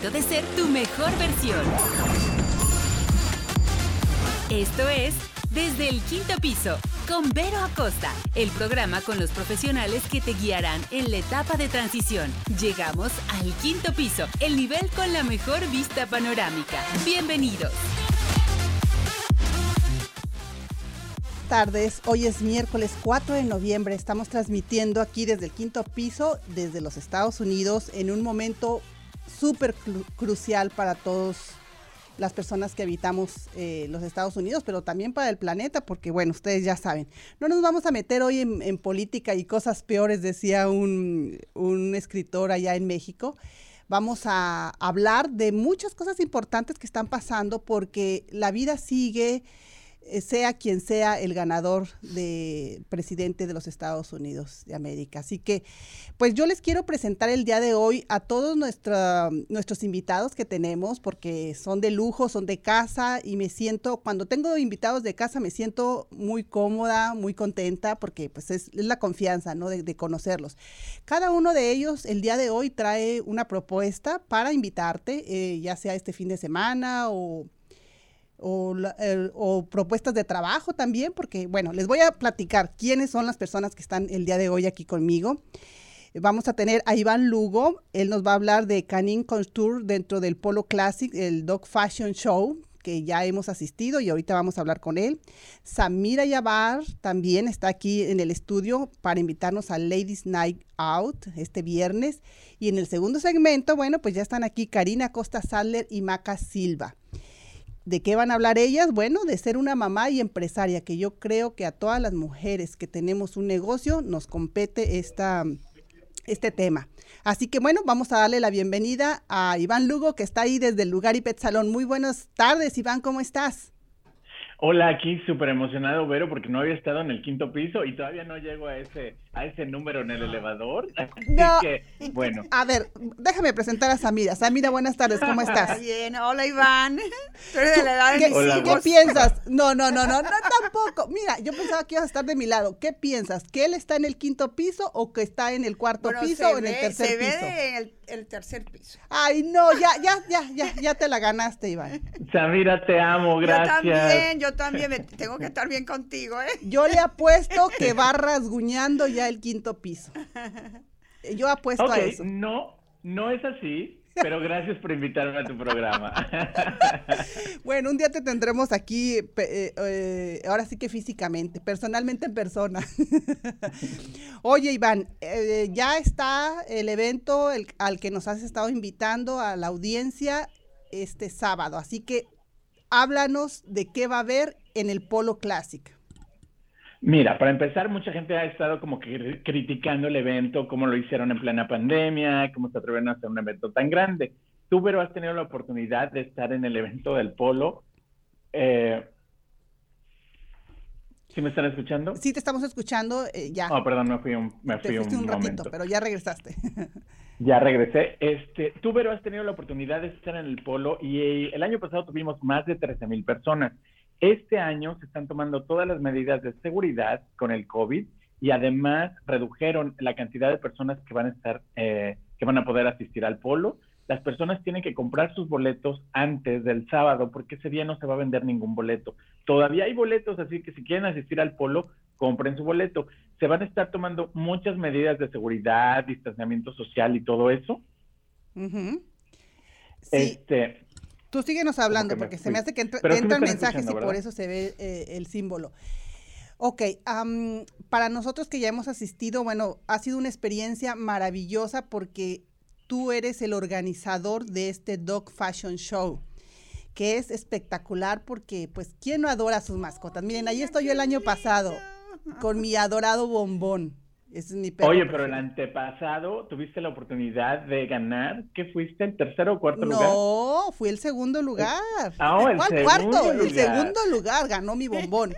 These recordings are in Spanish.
de ser tu mejor versión. Esto es Desde el Quinto Piso con Vero Acosta, el programa con los profesionales que te guiarán en la etapa de transición. Llegamos al quinto piso, el nivel con la mejor vista panorámica. Bienvenidos. tardes. Hoy es miércoles 4 de noviembre. Estamos transmitiendo aquí desde el quinto piso, desde los Estados Unidos, en un momento súper crucial para todas las personas que habitamos eh, los Estados Unidos, pero también para el planeta, porque bueno, ustedes ya saben. No nos vamos a meter hoy en, política y cosas peores, decía un, un escritor allá en México vamos a hablar de muchas cosas importantes que están pasando porque la vida sigue, sea quien sea el ganador de presidente de los Estados Unidos de América. Así que, pues yo les quiero presentar el día de hoy a todos nuestros invitados que tenemos, porque son de lujo, son de casa y me siento, cuando tengo invitados de casa, me siento muy cómoda, muy contenta, porque pues es, la confianza, ¿no? De, conocerlos. Cada uno de ellos el día de hoy trae una propuesta para invitarte, eh, ya sea este fin de semana o o, propuestas de trabajo también, porque bueno, les voy a platicar quiénes son las personas que están el día de hoy aquí conmigo. Vamos a tener a Iván Lugo, él nos va a hablar de Canin Contour dentro del Polo Classic, el Dog Fashion Show, que ya hemos asistido y ahorita vamos a hablar con él. Samira Yabar también está aquí en el estudio para invitarnos a Ladies Night Out este viernes. Y en el segundo segmento, bueno, pues ya están aquí Karina Costa Sadler y Maca Silva. ¿De qué van a hablar ellas? Bueno, de ser una mamá y empresaria, que yo creo que a todas las mujeres que tenemos un negocio nos compete esta, este tema. Así que bueno, vamos a darle la bienvenida a Iván Lugo, que está ahí desde el lugar y Pet Salón. Muy buenas tardes, Iván, ¿cómo estás? Hola, aquí súper emocionado, Vero, porque no había estado en el quinto piso y todavía no llego a ese, a ese número en el elevador. No. que, bueno. A ver, déjame presentar a Samira. Samira, buenas tardes, ¿cómo estás? Bien, hola Iván. ¿Qué, piensas? No, no, no, no, no, tampoco. Mira, yo pensaba que ibas a estar de mi lado. ¿Qué piensas? ¿Que él está en el quinto piso o que está en el cuarto piso o en el tercer piso? Se ve en el, tercer piso. Ay, no, ya, ya, ya, ya, ya te la ganaste, Iván. Samira, te amo, gracias. Yo también, yo también tengo que estar bien contigo, ¿eh? Yo le apuesto que va rasguñando ya el quinto piso. Yo apuesto a eso. No, no es así. Pero gracias por invitarme a tu programa. bueno, un día te tendremos aquí, eh, eh, ahora sí que físicamente, personalmente en persona. Oye, Iván, eh, ya está el evento al que nos has estado invitando a la audiencia este sábado, así que háblanos de qué va a haber en el Polo Classic. Mira, para empezar, mucha gente ha estado como que criticando el evento, cómo lo hicieron en plena pandemia, cómo se atrevieron a hacer un evento tan grande. Tú, pero has tenido la oportunidad de estar en el evento del Polo. Eh, ¿Sí me están escuchando? Sí, te estamos escuchando, eh, ya. Oh, perdón, me fui un, me fui un, ratito, pero ya regresaste. ya regresé. Este, tú, pero has tenido la oportunidad de estar en el Polo y el año pasado tuvimos más de 13 mil personas. Este año se están tomando todas las medidas de seguridad con el COVID y además redujeron la cantidad de personas que van a estar, eh, que van a poder asistir al polo. Las personas tienen que comprar sus boletos antes del sábado porque ese día no se va a vender ningún boleto. Todavía hay boletos, así que si quieren asistir al polo, compren su boleto. Se van a estar tomando muchas medidas de seguridad, distanciamiento social y todo eso. Este, Tú síguenos hablando, porque se me hace que entra, entran mensajes y por eso se ve eh, el símbolo. Ok, para nosotros que ya hemos asistido, bueno, ha sido una experiencia maravillosa porque tú eres el organizador de este Dog Fashion Show, que es espectacular porque, pues, ¿quién no adora a sus mascotas? Miren, ahí estoy yo el año pasado con mi adorado bombón. Oye, pero el antepasado tuviste la oportunidad de ganar. ¿Qué fuiste? ¿El tercero o cuarto lugar? No, fui el segundo lugar. Ah, oh, el segundo cuarto? Lugar. El segundo lugar ganó mi bombón.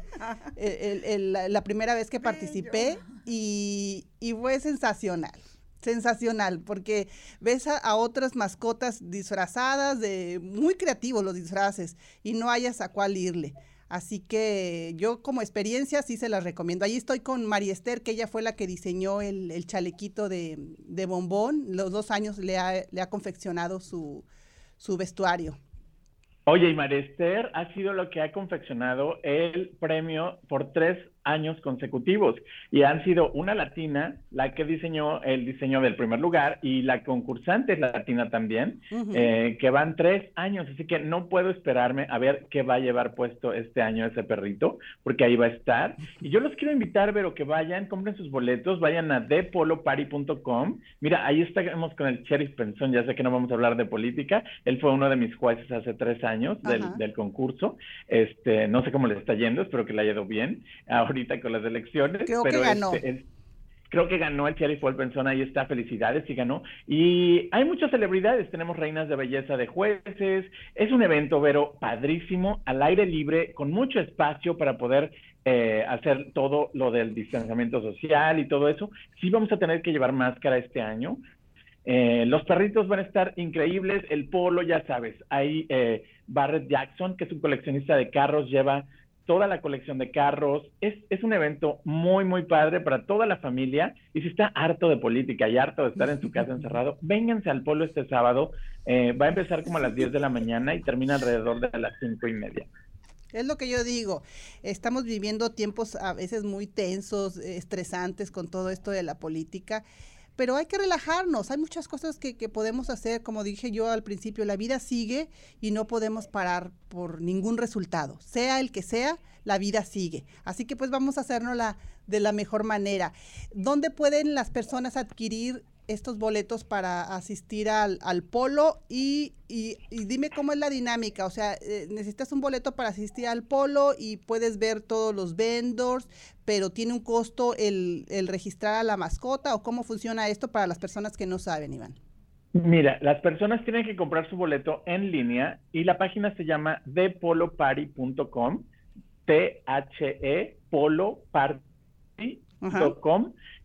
la primera vez que participé y, fue sensacional. Sensacional, porque ves a, otras mascotas disfrazadas, de muy creativos los disfraces, y no hayas a cuál irle. Así que yo como experiencia sí se las recomiendo. Ahí estoy con María Esther, que ella fue la que diseñó el, el chalequito de, de, bombón. Los dos años le ha, le ha confeccionado su, su vestuario. Oye, y María Esther ha sido lo que ha confeccionado el premio por tres años consecutivos y han sido una latina la que diseñó el diseño del primer lugar y la concursante es latina también, eh, que van tres años, así que no puedo esperarme a ver qué va a llevar puesto este año ese perrito, porque ahí va a estar. Y yo los quiero invitar, pero que vayan, compren sus boletos, vayan a depolopari.com. Mira, ahí estamos con el Sheriff Pensón, ya sé que no vamos a hablar de política, él fue uno de mis jueces hace tres años del, del concurso, este, no sé cómo le está yendo, espero que le haya ido bien. Ahora ahorita con las elecciones. Creo pero que ganó. Este, creo que ganó el Cherry Pensón, ahí está, felicidades, y ganó. Y hay muchas celebridades, tenemos reinas de belleza de jueces, es un evento, pero padrísimo, al aire libre, con mucho espacio para poder eh, hacer todo lo del distanciamiento social y todo eso. Sí vamos a tener que llevar máscara este año. Eh, los perritos van a estar increíbles, el polo, ya sabes, ahí eh, Barrett Jackson, que es un coleccionista de carros, lleva toda la colección de carros. Es, es, un evento muy, muy padre para toda la familia. Y si está harto de política y harto de estar en su casa encerrado, vénganse al polo este sábado. Eh, va a empezar como a las 10 de la mañana y termina alrededor de las cinco y media. Es lo que yo digo. Estamos viviendo tiempos a veces muy tensos, estresantes con todo esto de la política pero hay que relajarnos, hay muchas cosas que, que, podemos hacer, como dije yo al principio, la vida sigue y no podemos parar por ningún resultado, sea el que sea, la vida sigue. Así que pues vamos a hacernos la, de la mejor manera. ¿Dónde pueden las personas adquirir estos boletos para asistir al, al polo y, y, dime cómo es la dinámica, o sea, eh, necesitas un boleto para asistir al polo y puedes ver todos los vendors, pero tiene un costo el, el registrar a la mascota o cómo funciona esto para las personas que no saben, Iván. Mira, las personas tienen que comprar su boleto en línea y la página se llama thepolopari.com, T-H-E, polo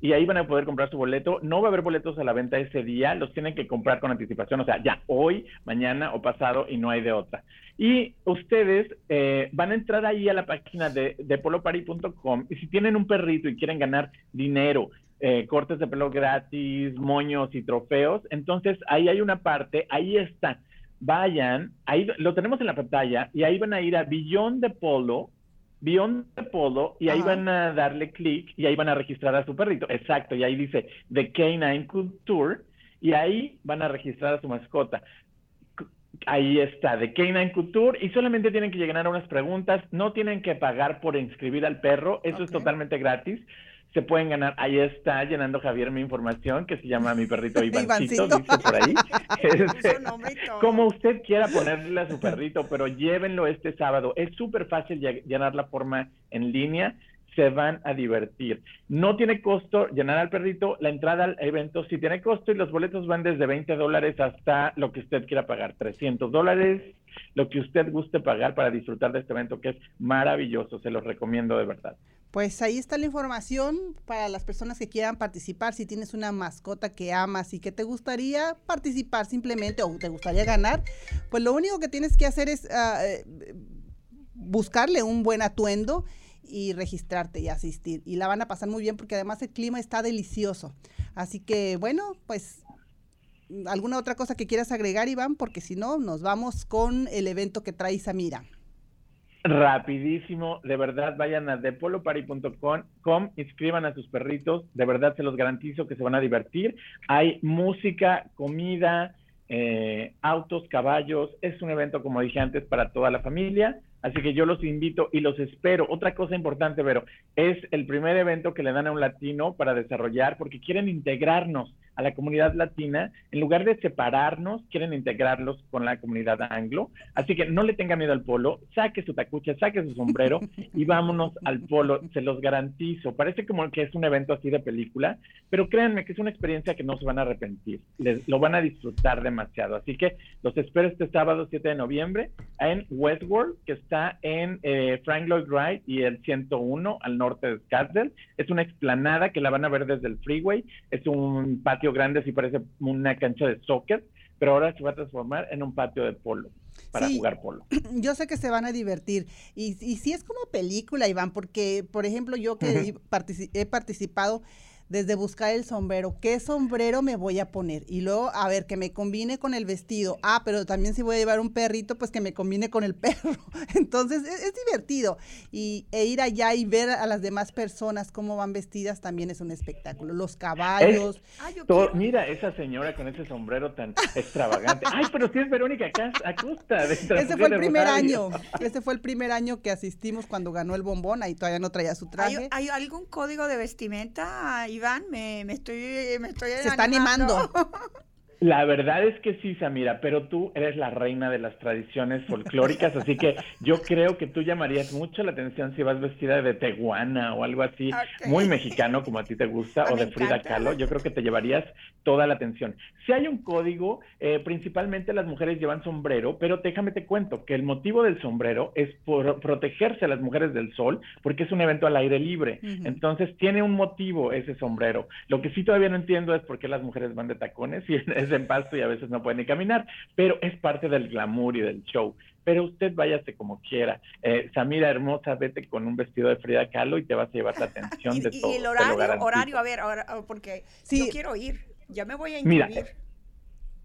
Y ahí van a poder comprar su boleto. No va a haber boletos a la venta ese día, los tienen que comprar con anticipación, o sea, ya hoy, mañana o pasado y no hay de otra. Y ustedes eh, van a entrar ahí a la página de, de polopari.com y si tienen un perrito y quieren ganar dinero, eh, cortes de pelo gratis, moños y trofeos, entonces ahí hay una parte, ahí está. Vayan, ahí lo tenemos en la pantalla y ahí van a ir a Billón de Polo Beyond Polo y ahí van a darle clic y ahí van a registrar a su perrito. Exacto, y ahí dice The Canine Culture y ahí van a registrar a su mascota. Ahí está, The Canine Couture, y solamente tienen que llenar unas preguntas, no tienen que pagar por inscribir al perro, eso es totalmente gratis se pueden ganar. Ahí está llenando Javier mi información, que se llama mi perrito Ivancito, dice por ahí. Este, como usted quiera ponerle a su perrito, pero llévenlo este sábado. Es súper fácil llenar la forma en línea. Se van a divertir. No tiene costo llenar al perrito. La entrada al evento sí tiene costo y los boletos van desde 20 dólares hasta lo que usted quiera pagar. 300 dólares, lo que usted guste pagar para disfrutar de este evento que es maravilloso. Se los recomiendo de verdad. Pues ahí está la información para las personas que quieran participar. Si tienes una mascota que amas y que te gustaría participar simplemente o te gustaría ganar, pues lo único que tienes que hacer es uh, buscarle un buen atuendo y registrarte y asistir. Y la van a pasar muy bien porque además el clima está delicioso. Así que bueno, pues alguna otra cosa que quieras agregar, Iván, porque si no, nos vamos con el evento que trae Samira. Rapidísimo, de verdad, vayan a depolopari.com, inscriban a sus perritos, de verdad se los garantizo que se van a divertir. Hay música, comida, eh, autos, caballos, es un evento, como dije antes, para toda la familia. Así que yo los invito y los espero. Otra cosa importante, Vero, es el primer evento que le dan a un latino para desarrollar, porque quieren integrarnos a la comunidad latina, en lugar de separarnos, quieren integrarlos con la comunidad anglo. Así que no le tenga miedo al polo, saque su tacucha, saque su sombrero y vámonos al polo, se los garantizo. Parece como que es un evento así de película, pero créanme que es una experiencia que no se van a arrepentir, Les, lo van a disfrutar demasiado. Así que los espero este sábado 7 de noviembre en Westworld, que está en eh, Frank Lloyd Wright y el 101 al norte de Scottsdale. Es una explanada que la van a ver desde el freeway, es un patio grande, así parece una cancha de soccer, pero ahora se va a transformar en un patio de polo para jugar polo. Yo sé que se van a divertir. Y, y sí es como película, Iván, porque, por ejemplo, yo que he participado desde buscar el sombrero, qué sombrero me voy a poner y luego a ver que me combine con el vestido. Ah, pero también si voy a llevar un perrito, pues que me combine con el perro. Entonces es, divertido y e ir allá y ver a las demás personas cómo van vestidas también es un espectáculo. Los caballos. mira esa señora con ese sombrero tan extravagante. Ay, pero si es Verónica Acosta. Ese fue el primer año. Ese fue el primer año que asistimos cuando ganó el bombón. Ahí todavía no traía su traje. ¿Hay, algún código de vestimenta? Iván, me, me estoy, me estoy Se está animando. La verdad es que sí, Samira, pero tú eres la reina de las tradiciones folclóricas, así que yo creo que tú llamarías mucho la atención si vas vestida de teguana o algo así, muy mexicano como a ti te gusta, o de Frida Kahlo, yo creo que te llevarías toda la atención. Si hay un código, eh, principalmente las mujeres llevan sombrero, pero déjame te cuento que el motivo del sombrero es por protegerse a las mujeres del sol, porque es un evento al aire libre, entonces tiene un motivo ese sombrero. Lo que sí todavía no entiendo es por qué las mujeres van de tacones y es en pasto y a veces no pueden ni caminar, pero es parte del glamour y del show. Pero usted váyase como quiera. Eh, Samira hermosa, vete con un vestido de Frida Kahlo y te vas a llevar la atención de todo. Y el horario, horario, a ver, ahora, oh, porque sí. yo quiero ir, ya me voy a inscribir. Mira,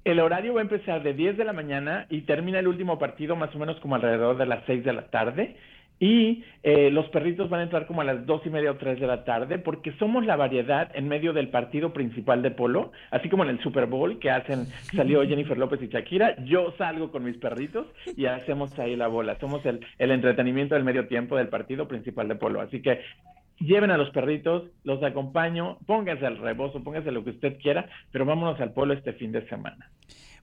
el horario va a empezar de 10 de la mañana y termina el último partido más o menos como alrededor de las 6 de la tarde. Y eh, los perritos van a entrar como a las dos y media o tres de la tarde, porque somos la variedad en medio del partido principal de polo, así como en el Super Bowl que hacen, salió Jennifer López y Shakira, yo salgo con mis perritos y hacemos ahí la bola. Somos el, entretenimiento del medio tiempo del partido principal de polo. Así que lleven a los perritos, los acompaño, pónganse al rebozo, pónganse lo que usted quiera, pero vámonos al polo este fin de semana.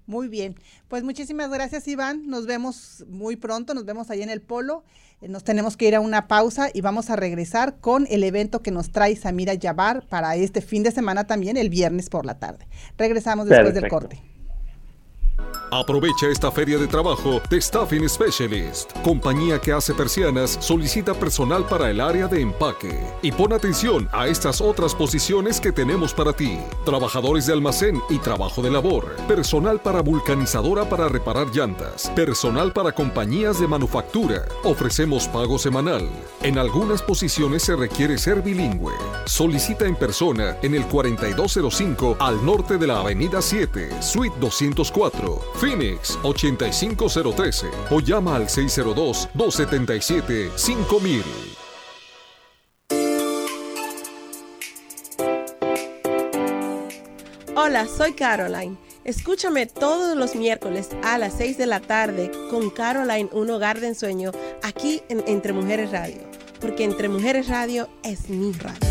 Muy bien, pues muchísimas gracias Iván, nos vemos muy pronto, nos vemos ahí en el polo, eh, nos tenemos que ir a una pausa y vamos a regresar con el evento que nos trae Samira Yabar para este fin de semana también, el viernes por la tarde. Regresamos después del corte. Aprovecha esta feria de trabajo de Staffing Specialist, compañía que hace persianas, solicita personal para el área de empaque. Y pon atención a estas otras posiciones que tenemos para ti. Trabajadores de almacén y trabajo de labor, personal para vulcanizadora para reparar llantas, personal para compañías de manufactura. Ofrecemos pago semanal. En algunas posiciones se requiere ser bilingüe. Solicita en persona en el 4205 al norte de la Avenida 7, Suite 204. Phoenix 85013 o llama al 602-277-5000. Hola, soy Caroline. Escúchame todos los miércoles a las 6 de la tarde con Caroline, un hogar de ensueño, aquí en Entre Mujeres Radio, porque Entre Mujeres Radio es mi radio.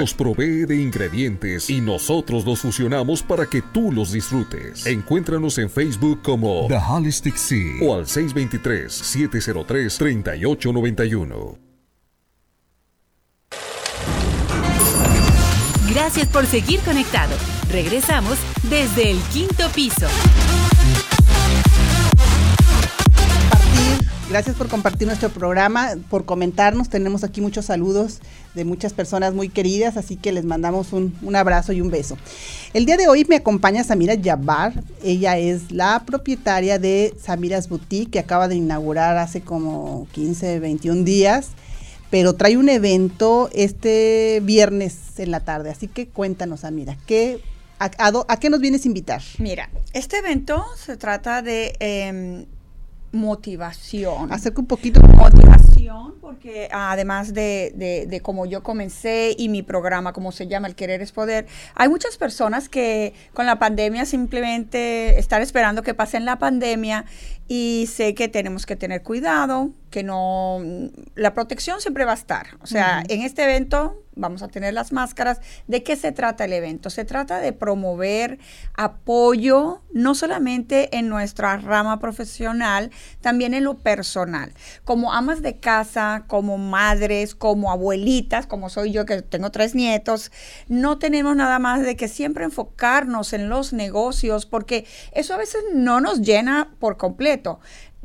nos provee de ingredientes y nosotros los fusionamos para que tú los disfrutes. Encuéntranos en Facebook como The Holistic Sea o al 623-703-3891. Gracias por seguir conectado. Regresamos desde el quinto piso. Gracias por compartir nuestro programa, por comentarnos. Tenemos aquí muchos saludos de muchas personas muy queridas, así que les mandamos un, abrazo y un beso. El día de hoy me acompaña Samira Jabbar. Ella es la propietaria de Samiras Boutique, que acaba de inaugurar hace como 15, 21 días, pero trae un evento este viernes en la tarde. Así que cuéntanos, Samira, ¿qué, a, qué nos vienes a invitar? Mira, este evento se trata de... Em, motivación. Acerca un poquito. Motivación, porque además de, de, de como yo comencé y mi programa, como se llama, El Querer es Poder, hay muchas personas que con la pandemia simplemente están esperando que pase la pandemia y sé que tenemos que tener cuidado que no, la protección siempre va a estar. O sea, en este evento vamos a tener las máscaras. ¿De qué se trata el evento? Se trata de promover apoyo, no solamente en nuestra rama profesional, también en lo personal. Como amas de casa, como madres, como abuelitas, como soy yo que tengo tres nietos, no tenemos nada más de que siempre enfocarnos en los negocios, porque eso a veces no nos llena por completo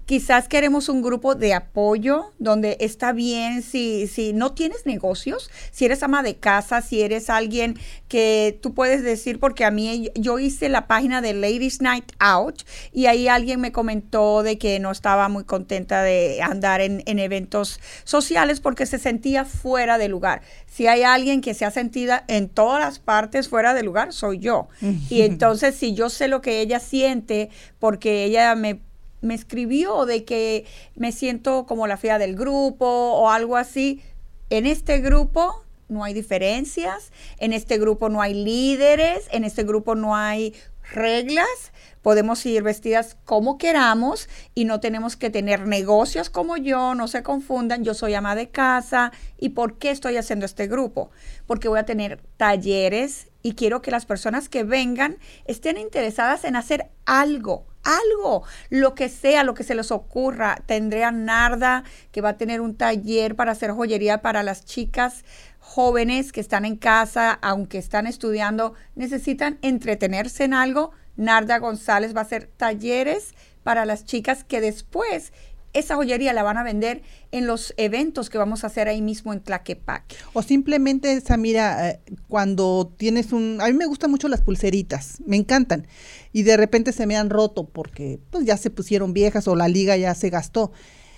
quizás queremos un grupo de apoyo donde está bien si, si no tienes negocios, si eres ama de casa, si eres alguien que tú puedes decir, porque a mí yo hice la página de Ladies Night Out y ahí alguien me comentó de que no estaba muy contenta de andar en, en eventos sociales porque se sentía fuera de lugar. Si hay alguien que se ha sentido en todas las partes fuera de lugar, soy yo. Y entonces si yo sé lo que ella siente, porque ella me me escribió de que me siento como la fea del grupo o algo así. En este grupo no hay diferencias, en este grupo no hay líderes, en este grupo no hay reglas, podemos ir vestidas como queramos y no tenemos que tener negocios como yo, no se confundan, yo soy ama de casa y ¿por qué estoy haciendo este grupo? Porque voy a tener talleres y quiero que las personas que vengan estén interesadas en hacer algo, algo, lo que sea, lo que se les ocurra. Tendré a Narda que va a tener un taller para hacer joyería para las chicas jóvenes que están en casa, aunque están estudiando, necesitan entretenerse en algo. Narda González va a hacer talleres para las chicas que después esa joyería la van a vender en los eventos que vamos a hacer ahí mismo en Tlaquepaque. O simplemente, Samira, eh, cuando tienes un... A mí me gustan mucho las pulseritas, me encantan. Y de repente se me han roto porque pues ya se pusieron viejas o la liga ya se gastó.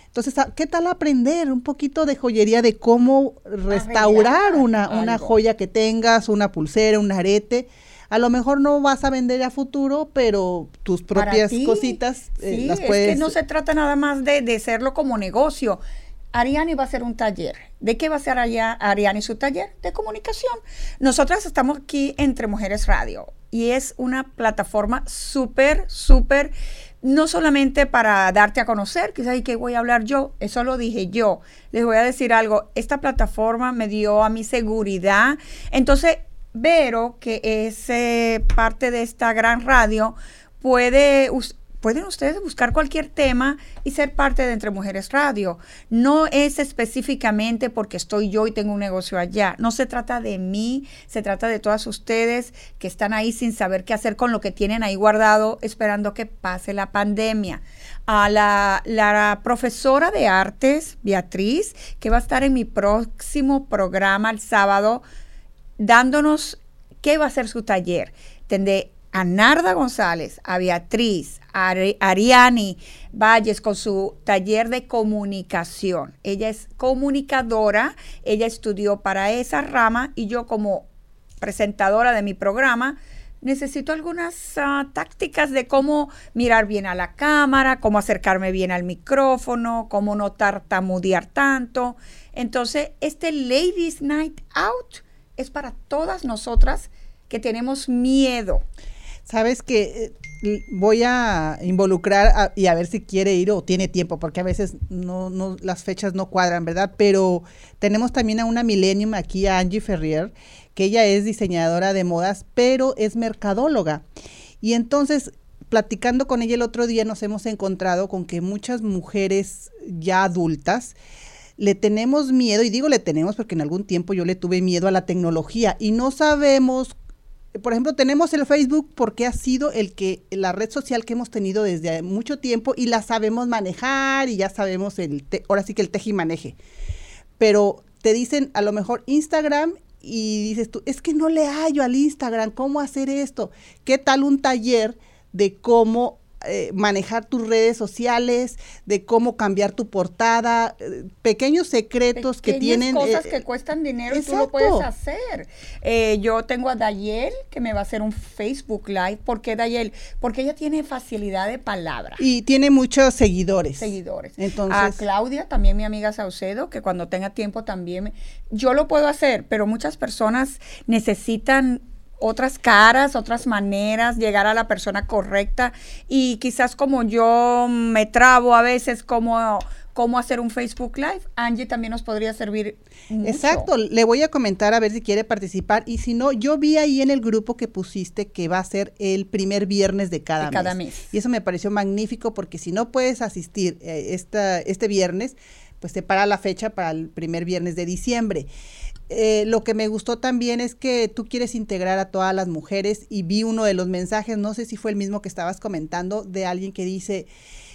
Entonces, ¿qué tal aprender un poquito de joyería de cómo restaurar una, una joya que tengas, una pulsera, un arete? A lo mejor no vas a vender a futuro, pero tus propias cositas eh, las puedes... Es que no se trata nada más de, de hacerlo como negocio. Ariani va a hacer un taller. ¿De qué va a ser Ariani su taller? De comunicación. Nosotras estamos aquí entre Mujeres Radio y es una plataforma súper, súper, no solamente para darte a conocer, quizás y que voy a hablar yo, eso lo dije yo. Les voy a decir algo, esta plataforma me dio a mi seguridad. Entonces, Vero, que es eh, parte de esta gran radio, puede, pueden ustedes buscar cualquier tema y ser parte de Entre Mujeres Radio. No es específicamente porque estoy yo y tengo un negocio allá. No se trata de mí, se trata de todas ustedes que están ahí sin saber qué hacer con lo que tienen ahí guardado, esperando que pase la pandemia. A la, la profesora de artes, Beatriz, que va a estar en mi próximo programa el sábado dándonos qué va a ser su taller. Tendré a Narda González, a Beatriz, a Ariani Valles con su taller de comunicación. Ella es comunicadora, ella estudió para esa rama y yo como presentadora de mi programa necesito algunas ah, tácticas de cómo mirar bien a la cámara, cómo acercarme bien al micrófono, cómo no tartamudear tanto. Entonces, este Ladies Night Out es para todas nosotras que tenemos miedo. Sabes que eh, voy a involucrar y a ver si quiere ir o tiene tiempo, porque a veces no, no, las fechas no cuadran, ¿verdad? Pero tenemos también a una Millennium aquí, a Angie Ferrier, que ella es diseñadora de modas, pero es mercadóloga. Y entonces, platicando con ella el otro día, nos hemos encontrado con que muchas mujeres ya adultas, le tenemos miedo, y digo le tenemos porque en algún tiempo yo le tuve miedo a la tecnología y no sabemos, por ejemplo, tenemos el Facebook porque ha sido el que, la red social que hemos tenido desde mucho tiempo y la sabemos manejar y ya sabemos el, ahora sí que el teje y maneje. Pero te dicen a lo mejor Instagram y dices tú, es que no le hallo al Instagram, ¿cómo hacer esto? ¿Qué tal un taller de cómo eh, manejar tus redes sociales, de cómo cambiar tu portada, eh, pequeños secretos que tienen. cosas eh, que cuestan dinero y tú lo puedes hacer. yo tengo a Dayel que me va a hacer un Facebook Live. ¿Por qué Dayel? Porque ella tiene facilidad de palabra. Y tiene muchos seguidores. Seguidores. Entonces. A Claudia, también mi amiga Saucedo, que cuando tenga tiempo también. yo lo puedo hacer, pero muchas personas necesitan otras caras, otras maneras, llegar a la persona correcta y quizás como yo me trabo a veces como cómo hacer un Facebook Live. Angie también nos podría servir. Mucho. Exacto, le voy a comentar a ver si quiere participar y si no, yo vi ahí en el grupo que pusiste que va a ser el primer viernes de cada, De cada mes. mes. Y eso me pareció magnífico porque si no puedes asistir eh, esta, este viernes, pues separa la fecha para el primer viernes de diciembre. Eh, lo que me gustó también es que tú quieres integrar a todas las mujeres y vi uno de los mensajes, no sé si fue el mismo que estabas comentando, de alguien que dice,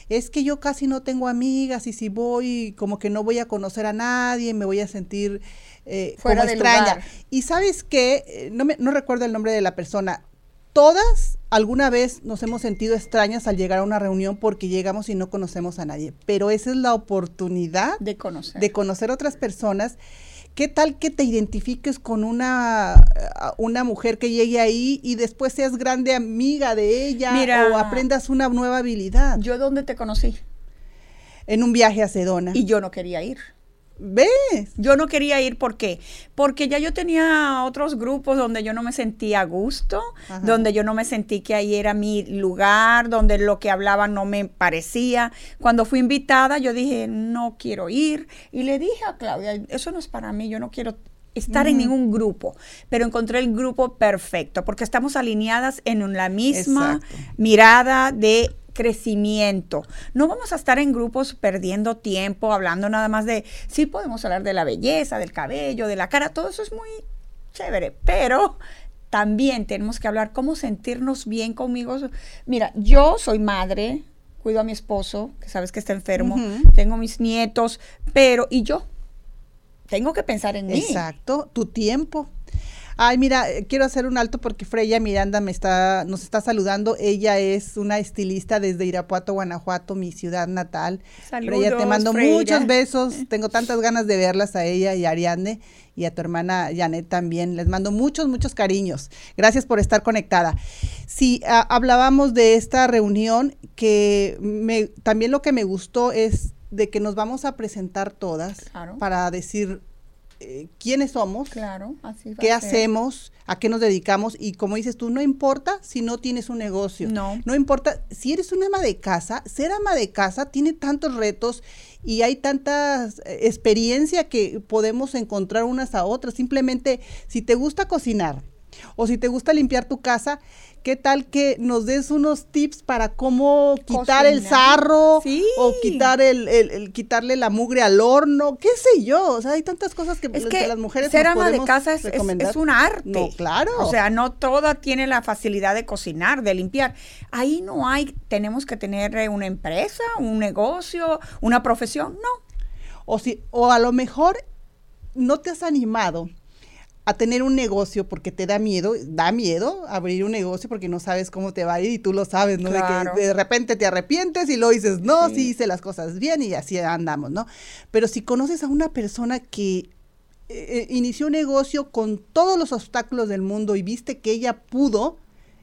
es que yo casi no tengo amigas y si voy como que no voy a conocer a nadie, me voy a sentir eh, Fuera como de extraña. lugar. Y sabes qué, no, me, no recuerdo el nombre de la persona, todas alguna vez nos hemos sentido extrañas al llegar a una reunión porque llegamos y no conocemos a nadie, pero esa es la oportunidad De conocer. de conocer otras personas. ¿Qué tal que te identifiques con una, una mujer que llegue ahí y después seas grande amiga de ella Mira. o aprendas una nueva habilidad Yo dónde te conocí en un viaje a Sedona? y yo no quería ir. ¿Ves? Yo no quería ir, ¿por qué? Porque ya yo tenía otros grupos donde yo no me sentía a gusto, Ajá. donde yo no me sentí que ahí era mi lugar, donde lo que hablaban no me parecía. Cuando fui invitada, yo dije, no quiero ir. Y le dije a Claudia, eso no es para mí, yo no quiero estar en ningún grupo, pero encontré el grupo perfecto, porque estamos alineadas en la misma Exacto. mirada de crecimiento. No vamos a estar en grupos perdiendo tiempo hablando nada más de, sí podemos hablar de la belleza, del cabello, de la cara, todo eso es muy chévere, pero también tenemos que hablar cómo sentirnos bien conmigo. Mira, yo soy madre, cuido a mi esposo, que sabes que está enfermo, tengo mis nietos, pero ¿y yo? Tengo que pensar en mí. Exacto, tu tiempo. Ay, mira, eh, quiero hacer un alto porque Freya Miranda me está, nos está saludando. Ella es una estilista desde Irapuato, Guanajuato, mi ciudad natal. Freya, te Saludos, mando muchos besos. Tengo tantas ganas de verlas a ella y a Ariadne y a tu hermana Janet también. Les mando muchos, muchos cariños. Gracias por estar conectada. Sí, ah, hablábamos de esta reunión que me, también lo que me gustó es de que nos vamos a presentar todas Claro. para decir eh, quiénes somos, Claro, así qué a hacemos, a qué nos dedicamos y como dices tú, no importa si no tienes un negocio. No. No importa, si eres una ama de casa, ser ama de casa tiene tantos retos y hay tanta eh, experiencia que podemos encontrar unas a otras. Simplemente, si te gusta cocinar o si te gusta limpiar tu casa, ¿qué tal que nos des unos tips para cómo quitar el sarro Sí. o quitar el, el- el quitarle la mugre al horno? ¿Qué sé yo? O sea, hay tantas cosas que, Es que que las mujeres ser ama de casa es, es- un arte. No, claro. O sea, no toda tiene la facilidad de cocinar, de limpiar. Ahí no hay, tenemos que tener eh, una empresa, un negocio, una profesión. No. O, si, o a lo mejor no te has animado a tener un negocio porque te da miedo, da miedo abrir un negocio porque no sabes cómo te va a ir y tú lo sabes, ¿no? Claro. De que de repente te arrepientes y lo dices, no, sí. Sí. hice las cosas bien y así andamos, ¿no? Pero si conoces a una persona que eh, eh, inició un negocio con todos los obstáculos del mundo y viste que ella pudo,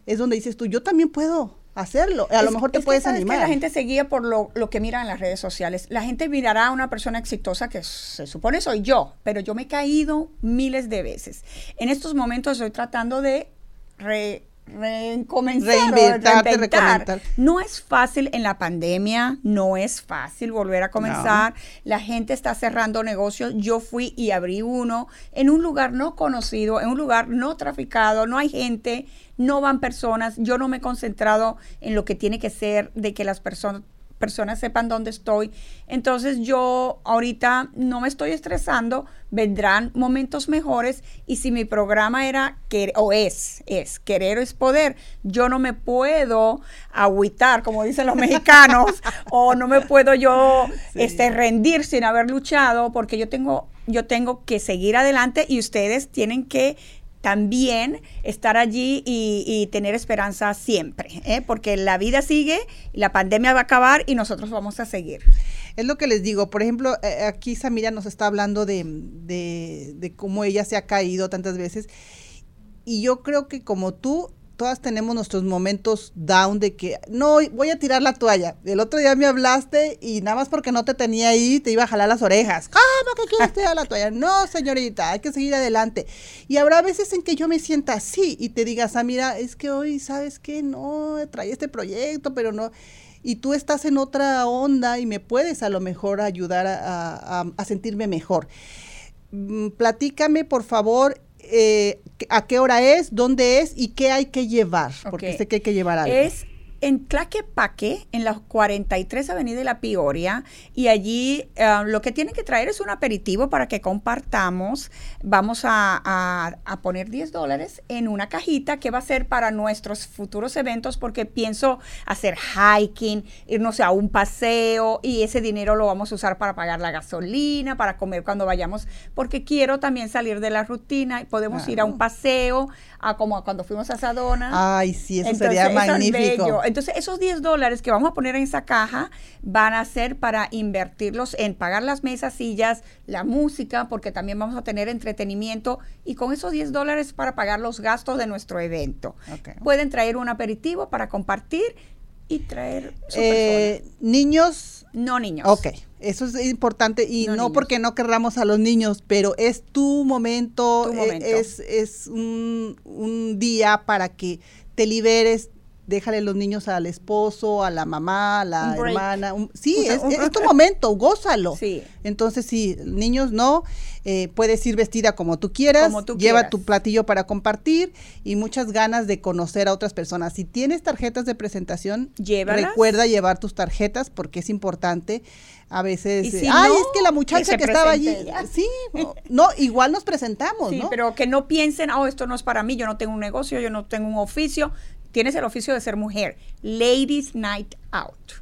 es donde dices tú, yo también puedo hacerlo. A lo mejor te que puedes que animar. la gente se guía por lo, lo que mira en las redes sociales. La gente mirará a una persona exitosa que se supone soy yo, pero yo me he caído miles de veces. En estos momentos estoy tratando de re- recomenzar Reinventarte, reinventar. No es fácil en la pandemia, no es fácil volver a comenzar. La gente está cerrando negocios. Yo fui y abrí uno en un lugar no conocido, en un lugar no traficado, no hay gente, no van personas. Yo no me he concentrado en lo que tiene que ser de que las personas personas sepan dónde estoy. Entonces yo ahorita no me estoy estresando, vendrán momentos mejores y si mi programa era que o es es querer es poder, yo no me puedo agüitar como dicen los mexicanos o no me puedo yo Sí. este rendir sin haber luchado porque yo tengo yo tengo que seguir adelante y ustedes tienen que también estar allí y, tener esperanza siempre, ¿eh? porque la vida sigue, la pandemia va a acabar y nosotros vamos a seguir. Es lo que les digo, por ejemplo, eh, aquí Samira nos está hablando de, de cómo ella se ha caído tantas veces y yo creo que como tú, todas tenemos nuestros momentos down de que no, voy a tirar la toalla. El otro día me hablaste y nada más porque no te tenía ahí te iba a jalar las orejas. ¿Cómo que quieres tirar la toalla? No, señorita, hay que seguir adelante. Y habrá veces en que yo me sienta así y te digas, ah, mira, es que hoy, ¿sabes qué? No, traía este proyecto, pero no. y tú estás en otra onda y me puedes a lo mejor ayudar a, sentirme mejor. Mm, platícame, por favor, eh, a qué hora es, dónde es y qué hay que llevar, porque sé que hay que llevar algo. Es en Tlaquepaque, en la 43 Avenida de la Pioria, y allí eh, lo que tienen que traer es un aperitivo para que compartamos. Vamos a, poner 10 dólares en una cajita que va a ser para nuestros futuros eventos, porque pienso hacer hiking, irnos a un paseo, y ese dinero lo vamos a usar para pagar la gasolina, para comer cuando vayamos, porque quiero también salir de la rutina, y podemos ir a un paseo, a como cuando fuimos a Sadona. Ay, sí, eso sería magnífico. Entonces, esos 10 dólares que vamos a poner en esa caja van a ser para invertirlos en pagar las mesas, sillas, la música, porque también vamos a tener entretenimiento. Y con esos 10 dólares para pagar los gastos de nuestro evento. Pueden traer un aperitivo para compartir y traer eh, niños. No niños. Ok eso es importante. Y no, porque no querramos a los niños pero es tu momento, eh, es, es un, un, día para que te liberes déjale los niños al esposo, a la mamá, a la hermana. sí, es, tu momento, gózalo. Sí. Entonces, sí, niños no, eh, puedes ir vestida como tú quieras, lleva tu platillo para compartir y muchas ganas de conocer a otras personas. Si tienes tarjetas de presentación, recuerda llevar tus tarjetas porque es importante. A veces, eh, ay, es que la muchacha que, estaba allí, sí, no, igual nos presentamos, sí, pero que no piensen, oh, esto no es para mí, yo no tengo un negocio, yo no tengo un oficio, tienes el oficio de ser mujer. Ladies Night Out.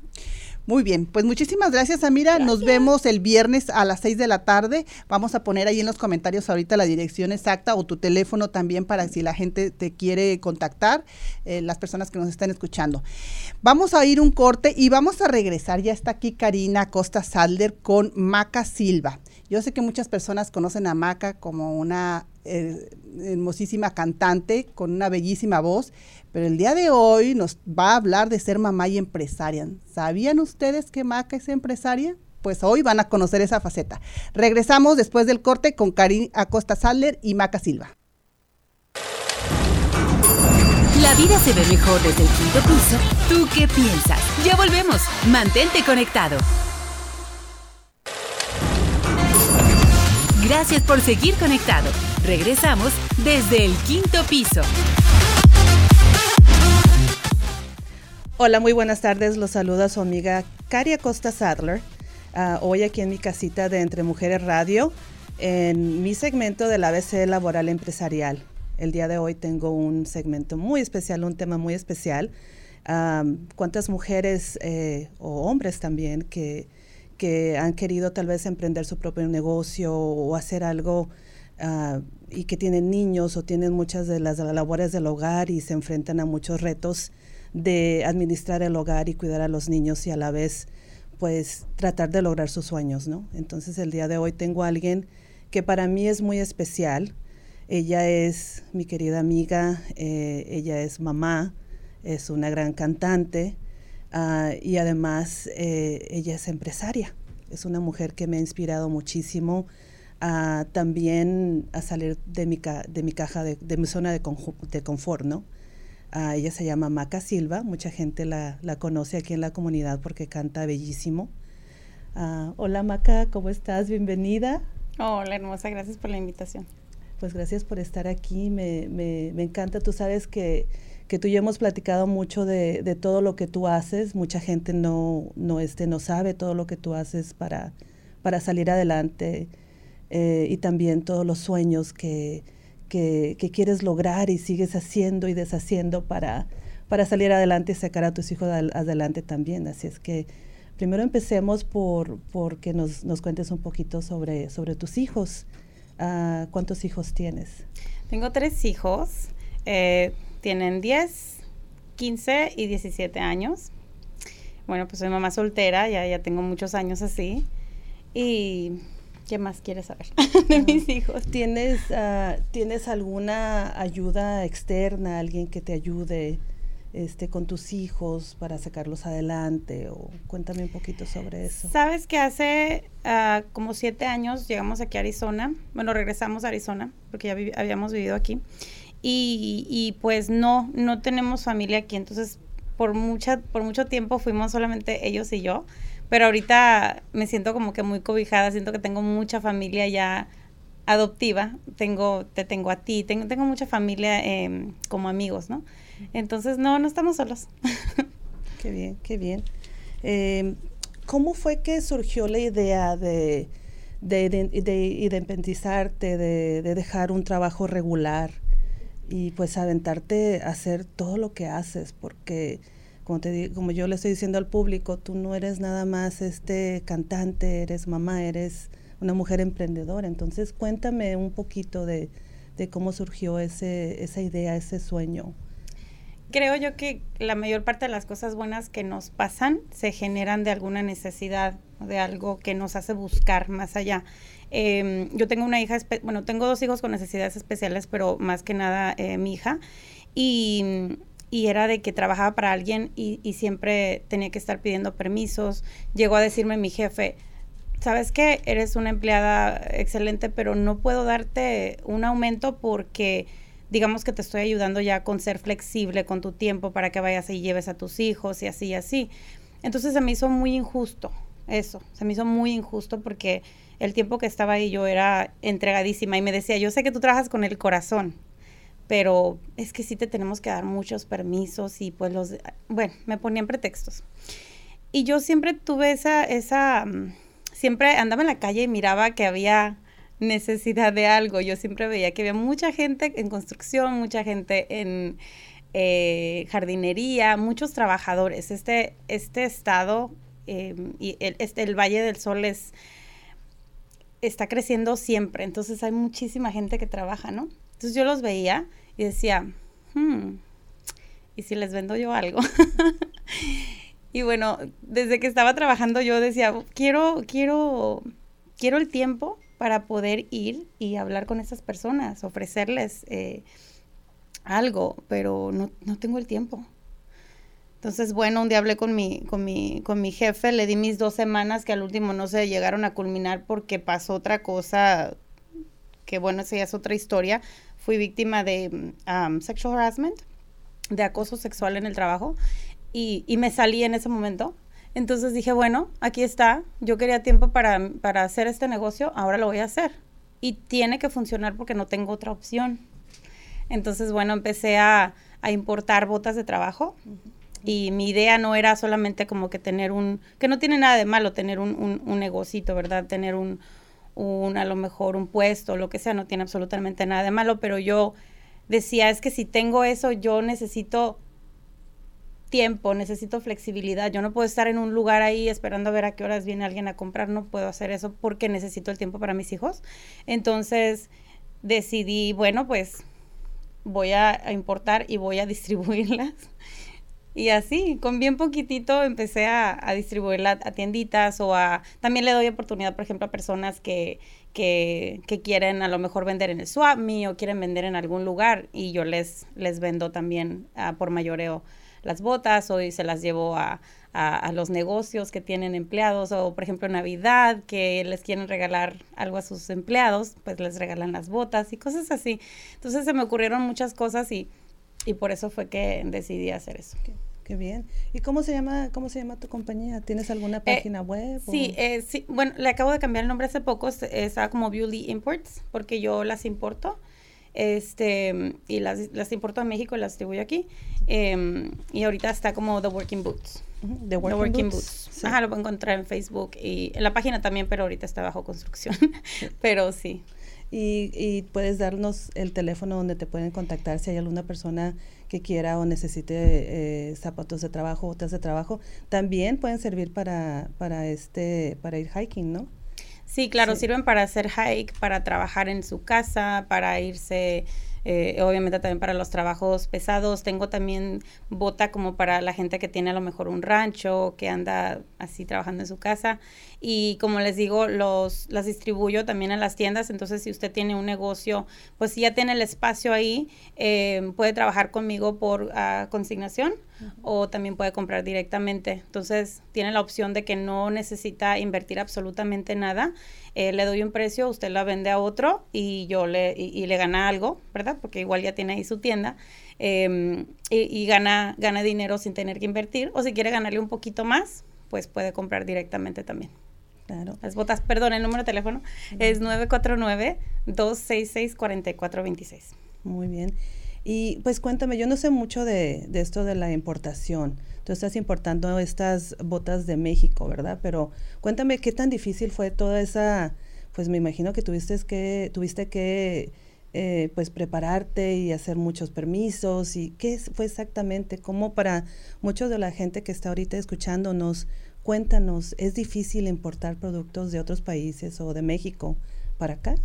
Muy bien, pues muchísimas gracias, Amira. Nos vemos el viernes a las 6 de la tarde. Vamos a poner ahí en los comentarios ahorita la dirección exacta o tu teléfono también para si la gente te quiere contactar, eh, las personas que nos están escuchando. Vamos a ir un corte y vamos a regresar. Ya está aquí Karina Costa Salder con Maca Silva. Yo sé que muchas personas conocen a Maca como una eh, hermosísima cantante con una bellísima voz, pero el día de hoy nos va a hablar de ser mamá y empresaria. ¿Sabían ustedes que Maca es empresaria? Pues hoy van a conocer esa faceta. Regresamos después del corte con Karin Acosta Sadler y Maca Silva. La vida se ve mejor desde el quinto piso. ¿Tú qué piensas? Ya volvemos. Mantente conectado. Gracias por seguir conectado. Regresamos desde el quinto piso. Hola, muy buenas tardes. Los saluda su amiga Caria Costa Sadler. Ah, hoy aquí en mi casita de Entre Mujeres Radio, en mi segmento del ABC Laboral Empresarial. El día de hoy tengo un segmento muy especial, un tema muy especial. ¿Cuántas mujeres eh, o hombres también que, que, han querido tal vez emprender su propio negocio o hacer algo ah, y que tienen niños o tienen muchas de las labores del hogar y se enfrentan a muchos retos? de administrar el hogar y cuidar a los niños y a la vez pues tratar de lograr sus sueños, ¿no? Entonces el día de hoy tengo a alguien que para mí es muy especial. Ella es mi querida amiga, eh, ella es mamá, es una gran cantante ah, y además eh, ella es empresaria. Es una mujer que me ha inspirado muchísimo también a salir de mi, de mi caja, de, de mi zona de, de confort, ¿no? Ella se llama Maca Silva, mucha gente la, conoce aquí en la comunidad porque canta bellísimo. Ah, hola Maca, ¿cómo estás? Bienvenida. Hola hermosa, gracias por la invitación. Pues gracias por estar aquí, me, me, me encanta. Tú sabes que, que, tú y yo hemos platicado mucho de, de, todo lo que tú haces. Mucha gente no, no, este, no sabe todo lo que tú haces para, para salir adelante eh, y también todos los sueños que, que, quieres lograr y sigues haciendo y deshaciendo para, para salir adelante y sacar a tus hijos adelante también. Así es que primero empecemos por, por que nos, nos cuentes un poquito sobre, sobre tus hijos. Uh, ¿Cuántos hijos tienes? Tengo tres hijos. Eh, tienen 10, 15 y 17 años. Bueno, pues soy mamá soltera, ya, ya tengo muchos años así. Y ¿Qué más quieres saber de mis hijos? ¿Tienes, ah, ¿Tienes alguna ayuda externa, alguien que te ayude este, con tus hijos para sacarlos adelante? O cuéntame un poquito sobre eso. Sabes que hace ah, como siete años llegamos aquí a Arizona. Bueno, regresamos a Arizona porque ya habíamos vivido aquí. Y, y, pues no, no tenemos familia aquí. Entonces por, mucha, por mucho tiempo fuimos solamente ellos y yo, pero ahorita me siento como que muy cobijada, siento que tengo mucha familia ya adoptiva, tengo, te tengo a ti, tengo, tengo mucha familia em, como amigos, ¿no? Entonces, no, no estamos solos. qué bien, qué bien. Em, ¿Cómo fue que surgió la idea de, de, de, de, de, dejar un trabajo regular y pues aventarte a hacer todo lo que haces? Porque, como, te, como yo le estoy diciendo al público, tú no eres nada más este cantante, eres mamá, eres una mujer emprendedora. Entonces, cuéntame un poquito de, cómo surgió ese, esa idea, ese sueño. Creo yo que la mayor parte de las cosas buenas que nos pasan se generan de alguna necesidad, de algo que nos hace buscar más allá. Em, yo tengo una hija, bueno, tengo dos hijos con necesidades especiales, pero más que nada eh, mi hija. Y, era de que trabajaba para alguien y, y, siempre tenía que estar pidiendo permisos. Llegó a decirme mi jefe, ¿sabes qué? Eres una empleada excelente, pero no puedo darte un aumento porque digamos que te estoy ayudando ya con ser flexible con tu tiempo para que vayas y lleves a tus hijos y así y así. Entonces se me hizo muy injusto eso, se me hizo muy injusto porque el tiempo que estaba ahí yo era entregadísima y me decía, yo sé que tú trabajas con el corazón, pero es que sí te tenemos que dar muchos permisos y pues los, bueno, me ponían pretextos. Y yo siempre tuve esa, esa, mm, siempre andaba en la calle y miraba que había necesidad de algo. Yo siempre veía que había mucha gente en construcción, mucha gente en eh, jardinería, muchos trabajadores. Este, este estado em, y el, este, el Valle del Sol es, está creciendo siempre, entonces hay muchísima gente que trabaja, ¿no? Entonces yo los veía y decía, hmm, ¿y si les vendo yo algo? Y bueno, desde que estaba trabajando yo decía, quiero, quiero, quiero el tiempo para poder ir y hablar con esas personas, ofrecerles eh, algo, pero no, no tengo el tiempo. Entonces, bueno, un día hablé con mi, con mi, con mi jefe, le di mis dos semanas que al último no se llegaron a culminar porque pasó otra cosa, que bueno, esa ya es otra historia. Fui víctima de um, sexual harassment, de acoso sexual en el trabajo y, me salí en ese momento. Entonces dije, bueno, aquí está, yo quería tiempo para, para hacer este negocio, ahora lo voy a hacer. Y tiene que funcionar porque no tengo otra opción. Entonces, bueno, empecé a, a importar botas de trabajo. Y mi idea no era solamente como que tener un, que no tiene nada de malo tener un, un, un negocito, ¿verdad? Tener un, un, a lo mejor un puesto, lo que sea, no tiene absolutamente nada de malo, pero yo decía, es que si tengo eso, yo necesito tiempo, necesito flexibilidad. Yo no puedo estar en un lugar ahí esperando a ver a qué horas viene alguien a comprar, no puedo hacer eso porque necesito el tiempo para mis hijos. Entonces decidí, bueno, pues voy a, importar y voy a distribuirlas. Y así, con bien poquitito empecé a, a distribuirla a tienditas o a... También le doy oportunidad, por ejemplo, a personas que, que, que, quieren a lo mejor vender en el Swap o quieren vender en algún lugar y yo les, les vendo también uh, por mayoreo las botas, hoy se las llevo a, a, los negocios que tienen empleados o por ejemplo Navidad que les quieren regalar algo a sus empleados, pues les regalan las botas y cosas así. Entonces se me ocurrieron muchas cosas y, y por eso fue que decidí hacer eso. Qué, bien. ¿Y cómo se llama cómo se llama tu compañía? ¿Tienes alguna eh, página web? Sí, eh, sí, bueno, le acabo de cambiar el nombre hace poco, está como Beauty Imports porque yo las importo este, y las, las importo a México y las distribuyo aquí. Em, y ahorita está como The Working Boots. The Working, Boots. Ajá, lo puedo encontrar en Facebook y en la página también, pero ahorita está bajo construcción. pero sí. Y, y, puedes darnos el teléfono donde te pueden contactar si hay alguna persona que quiera o necesite eh, zapatos de trabajo, botas de trabajo. También pueden servir para, para, este, para ir hiking, ¿no? Sí, claro, sirven para hacer hike, para trabajar en su casa, para irse eh, obviamente también para los trabajos pesados. Tengo también bota como para la gente que tiene a lo mejor un rancho, que anda así trabajando en su casa. Y como les digo, los, las distribuyo también en las tiendas. Entonces, si usted tiene un negocio, pues si ya tiene el espacio ahí, eh, puede trabajar conmigo por ah, consignación o también puede comprar directamente. Entonces, tiene la opción de que no necesita invertir absolutamente nada. Eh, le doy un precio, usted la vende a otro y yo le, y le gana algo, ¿verdad? Porque igual ya tiene ahí su tienda em, y, gana, gana dinero sin tener que invertir. O si quiere ganarle un poquito más, pues puede comprar directamente también. Claro. Las botas, perdón, el número de teléfono es 949-266-4426. Muy bien. Y pues cuéntame, yo no sé mucho de, esto de la importación. Tú estás importando estas botas de México, ¿verdad? Pero cuéntame qué tan difícil fue toda esa, pues me imagino que tuviste que, tuviste que eh, pues prepararte y hacer muchos permisos y qué fue exactamente, cómo para muchos de la gente que está ahorita escuchándonos, cuéntanos, ¿es difícil importar productos de otros países o de México para acá?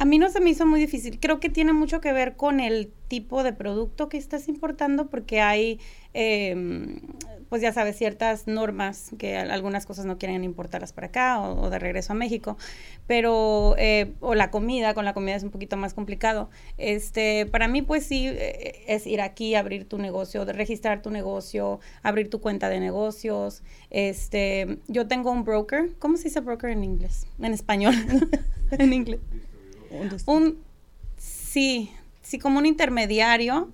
A mí no se me hizo muy difícil. Creo que tiene mucho que ver con el tipo de producto que estás importando, porque hay, em, pues ya sabes, ciertas normas que algunas cosas no quieren importarlas para acá o, de regreso a México, pero, eh, o la comida, con la comida es un poquito más complicado. Este, para mí, pues sí, eh, es ir aquí, abrir tu negocio, registrar tu negocio, abrir tu cuenta de negocios. Este, yo tengo un broker. ¿Cómo se dice broker en inglés? En español. en inglés. Un, sí, sí, como un intermediario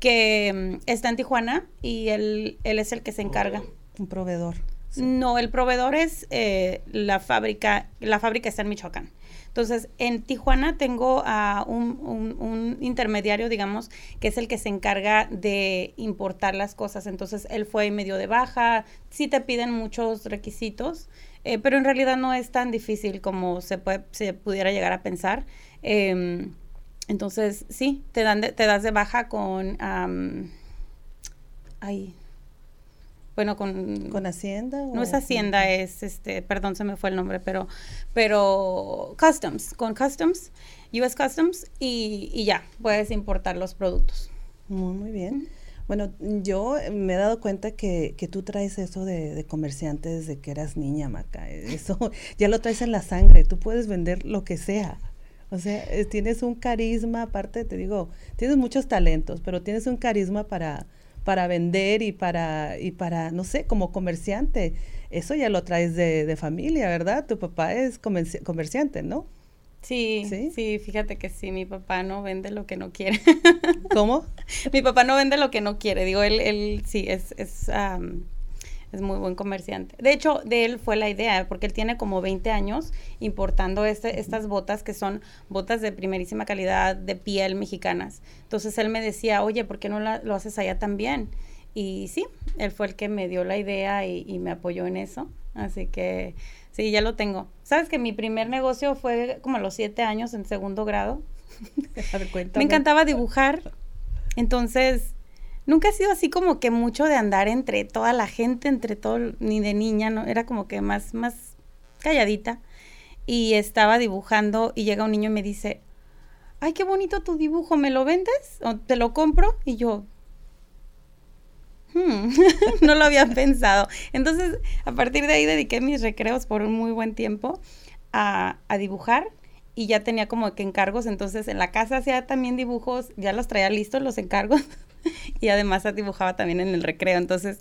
que mm, está en Tijuana y él, él es el que se encarga. Un proveedor. No, el proveedor es eh, la fábrica, la fábrica está en Michoacán. Entonces, en Tijuana tengo a un, un, intermediario, digamos, que es el que se encarga de importar las cosas. Entonces, él fue medio de baja, sí te piden muchos requisitos, eh, pero en realidad no es tan difícil como se, puede, se pudiera llegar a pensar. Em, entonces, sí, te, dan te das de baja con... ay, bueno, con... ¿Con Hacienda? No es Hacienda, es, este, perdón, se me fue el nombre, pero, pero Customs, con Customs, US Customs, y, y ya, puedes importar los productos. Muy, muy bien. Bueno, yo me he dado cuenta que, que tú traes eso de, de, comerciante desde que eras niña, Maca. Eso ya lo traes en la sangre. Tú puedes vender lo que sea. O sea, tienes un carisma, aparte te digo, tienes muchos talentos, pero tienes un carisma para, para vender y para, y para, no sé, como comerciante. Eso ya lo traes de, de familia, ¿verdad? Tu papá es comerciante, ¿no? Sí, sí, fíjate que sí, mi papá no vende lo que no quiere. ¿Cómo? mi papá no vende lo que no quiere. Digo, él, él sí, es, es, es muy buen comerciante. De hecho, de él fue la idea, porque él tiene como 20 años importando este, estas botas que son botas de primerísima calidad, de piel mexicanas. Entonces él me decía, oye, ¿por qué no lo haces allá también? Y sí, él fue el que me dio la idea y, y me apoyó en eso. Así que Sí, ya lo tengo. ¿Sabes que mi primer negocio fue como a los siete años en segundo grado? A ver, cuéntame. Me encantaba dibujar. Entonces, nunca he sido así como que mucho de andar entre toda la gente, entre todo, ni de niña, ¿no? Era como que más, más calladita. Y estaba dibujando y llega un niño y me dice, ay, qué bonito tu dibujo, ¿me lo vendes? ¿O te lo compro? Y yo, Hmm, no lo había pensado. Entonces, a partir de ahí dediqué mis recreos por un muy buen tiempo a, dibujar y ya tenía como que encargos. Entonces, en la casa hacía también dibujos, ya los traía listos los encargos y además dibujaba también en el recreo. Entonces,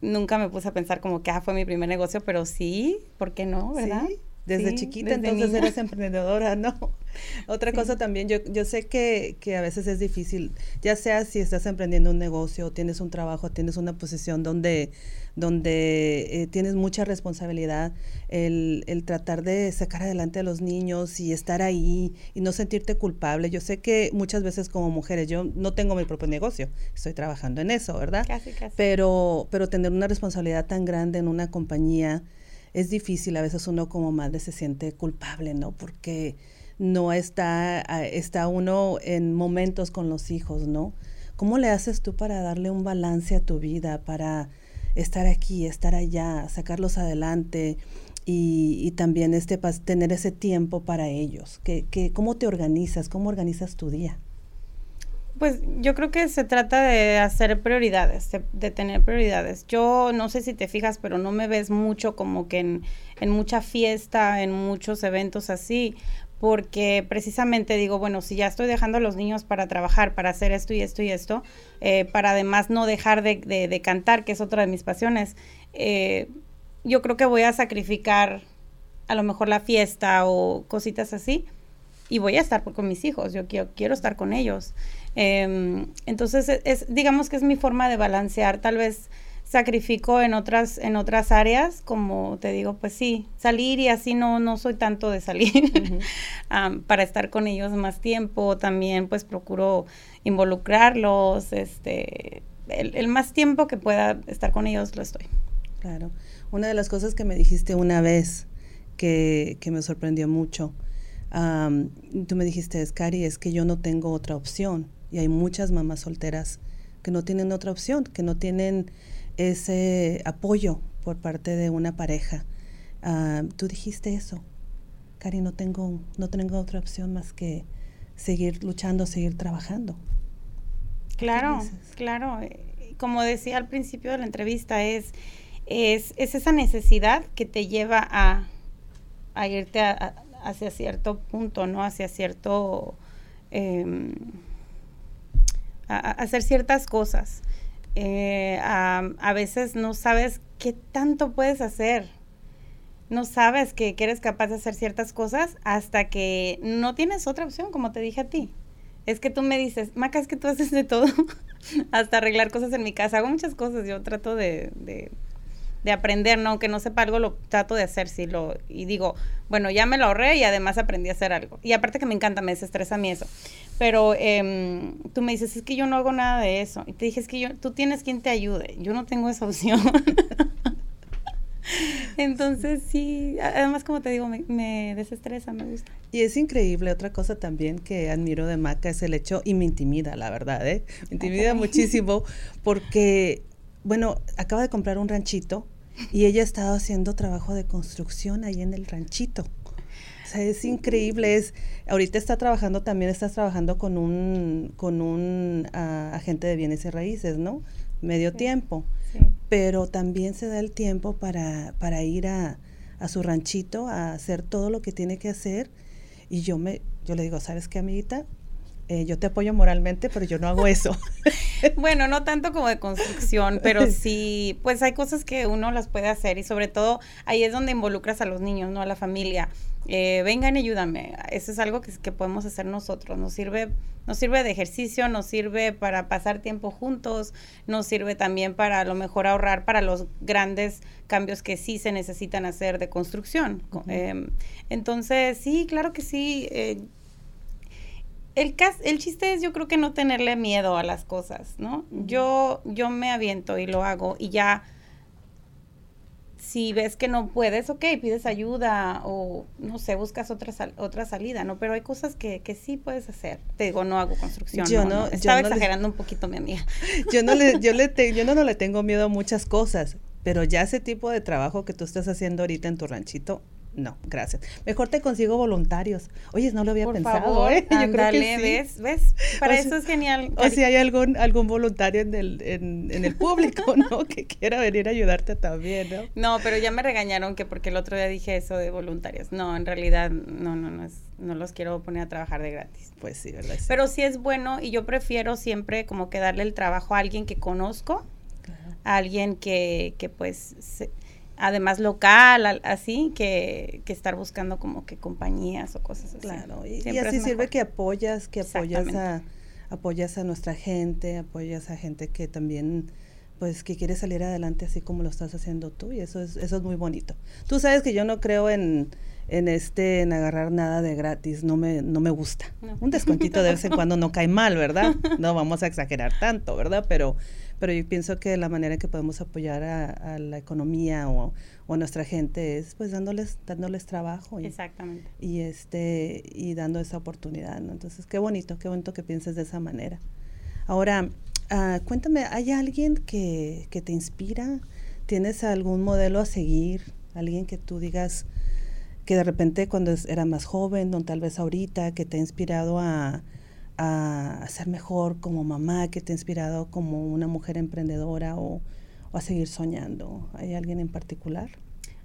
nunca me puse a pensar como que ah, fue mi primer negocio, pero sí, ¿por qué no? ¿Verdad? Sí, desde chiquita entonces eres emprendedora, ¿no? Otra cosa también, yo, yo sé que, que, a veces es difícil, ya sea si estás emprendiendo un negocio, tienes un trabajo, tienes una posición donde, donde eh, tienes mucha responsabilidad, el, el, tratar de sacar adelante a los niños y estar ahí y no sentirte culpable. Yo sé que muchas veces como mujeres, yo no tengo mi propio negocio, estoy trabajando en eso, ¿verdad? Casi, casi. Pero, pero tener una responsabilidad tan grande en una compañía es difícil, a veces uno como madre se siente culpable, ¿no? Porque no está, está uno en momentos con los hijos, ¿no? ¿Cómo le haces tú para darle un balance a tu vida, para estar aquí, estar allá, sacarlos adelante y, también este, tener ese tiempo para ellos? ¿Qué, qué, ¿Cómo te organizas? ¿Cómo organizas tu día? Pues yo creo que se trata de hacer prioridades, de, tener prioridades. Yo no sé si te fijas, pero no me ves mucho como que en, en mucha fiesta, en muchos eventos así, porque precisamente digo, bueno, si ya estoy dejando a los niños para trabajar, para hacer esto y esto y esto, eh, para además no dejar de, de, cantar, que es otra de mis pasiones, eh, yo creo que voy a sacrificar a lo mejor la fiesta o cositas así y voy a estar con mis hijos, yo quiero, quiero estar con ellos. Em, entonces, e, es, digamos que es mi forma de balancear, tal vez sacrifico en otras en otras áreas como te digo pues sí salir y así no no soy tanto de salir para estar con ellos más tiempo también pues procuro involucrarlos este el, más tiempo que pueda estar con ellos lo estoy. Claro. Una de las cosas que me dijiste una vez que, que me sorprendió mucho tú me dijiste Cari es que yo no tengo otra opción y hay muchas mamás solteras que no tienen otra opción que no tienen ese apoyo por parte de una pareja. Ah, tú dijiste eso, Cari, no tengo, no tengo otra opción más que seguir luchando, seguir trabajando. Claro, claro. Eh, como decía al principio de la entrevista, es, es, esa necesidad que te lleva a, irte hacia cierto punto, ¿no? Hacia cierto... A, hacer ciertas cosas. Eh, a, veces no sabes qué tanto puedes hacer. No sabes que, eres capaz de hacer ciertas cosas hasta que no tienes otra opción, como te dije a ti. Es que tú me dices, Maca, es que tú haces de todo, hasta arreglar cosas en mi casa. Hago muchas cosas, yo trato de, aprender, ¿no? Aunque no sepa algo, lo trato de hacer, sí, lo, y digo, bueno, ya me lo ahorré y además aprendí a hacer algo. Y aparte que me encanta, me desestresa a mí eso. Pero eh, tú me dices, es que yo no hago nada de eso. Y te dije, es que yo, tú tienes quien te ayude. Yo no tengo esa opción. Entonces, sí, además, como te digo, me, desestresa, me gusta. Y es increíble, otra cosa también que admiro de Maca es el hecho, y me intimida, la verdad, ¿eh? Me intimida muchísimo porque, bueno, acaba de comprar un ranchito y ella ha estado haciendo trabajo de construcción ahí en el ranchito. O sea, es increíble. Es, ahorita está trabajando, también estás trabajando con un, con un ah, agente de bienes y raíces, ¿no? Medio tiempo. Pero también se da el tiempo para, para ir a, a, su ranchito a hacer todo lo que tiene que hacer. Y yo me, yo le digo, ¿sabes qué, amiguita? Eh, yo te apoyo moralmente, pero yo no hago eso. bueno, no tanto como de construcción, pero sí, pues hay cosas que uno las puede hacer y sobre todo ahí es donde involucras a los niños, no a la familia. Eh, vengan y ayúdame. Eso es algo que, que, podemos hacer nosotros. Nos sirve, nos sirve de ejercicio, nos sirve para pasar tiempo juntos, nos sirve también para a lo mejor ahorrar para los grandes cambios que sí se necesitan hacer de construcción. Em, entonces, sí, claro que sí. Eh, el, el chiste es yo creo que no tenerle miedo a las cosas, ¿no? Yo, yo me aviento y lo hago y ya si ves que no puedes, ok, pides ayuda o no sé, buscas otra otra salida, ¿no? Pero hay cosas que, que sí puedes hacer. Te digo, no hago construcción. Yo no, estaba exagerando un poquito, mi amiga. Yo no le, yo le yo no, no le tengo miedo a muchas cosas, pero ya ese tipo de trabajo que tú estás haciendo ahorita en tu ranchito, no, gracias. Mejor te consigo voluntarios. Oye, no lo había pensado, ¿eh? Yo creo que sí. ¿ves? ¿Ves? Para eso es genial. O si hay algún algún voluntario en el, en, el público, ¿no? que quiera venir a ayudarte también, ¿no? No, pero ya me regañaron que porque el otro día dije eso de voluntarios. No, en realidad, no, no, no, es, no los quiero poner a trabajar de gratis. Pues sí, ¿verdad? Pero sí es bueno y yo prefiero siempre como que darle el trabajo a alguien que conozco, a alguien que, que pues... Se, además local, así, que, que, estar buscando como que compañías o cosas así. Claro, y, así sirve que apoyas, que apoyas a, apoyas a nuestra gente, apoyas a gente que también pues que quiere salir adelante así como lo estás haciendo tú y eso es eso es muy bonito. Tú sabes que yo no creo en en este en agarrar nada de gratis, no me no me gusta. Un descuentito de vez en cuando no cae mal, ¿verdad? No vamos a exagerar tanto, ¿verdad? Pero pero yo pienso que la manera en que podemos apoyar a, la economía o, a nuestra gente es pues dándoles dándoles trabajo y, exactamente. y este y dando esa oportunidad ¿no? entonces qué bonito qué bonito que pienses de esa manera. Ahora uh, cuéntame hay alguien que, que te inspira tienes algún modelo a seguir alguien que tú digas que de repente cuando era más joven o tal vez ahorita que te ha inspirado a a, ser mejor como mamá, que te ha inspirado como una mujer emprendedora o, a seguir soñando? ¿Hay alguien en particular?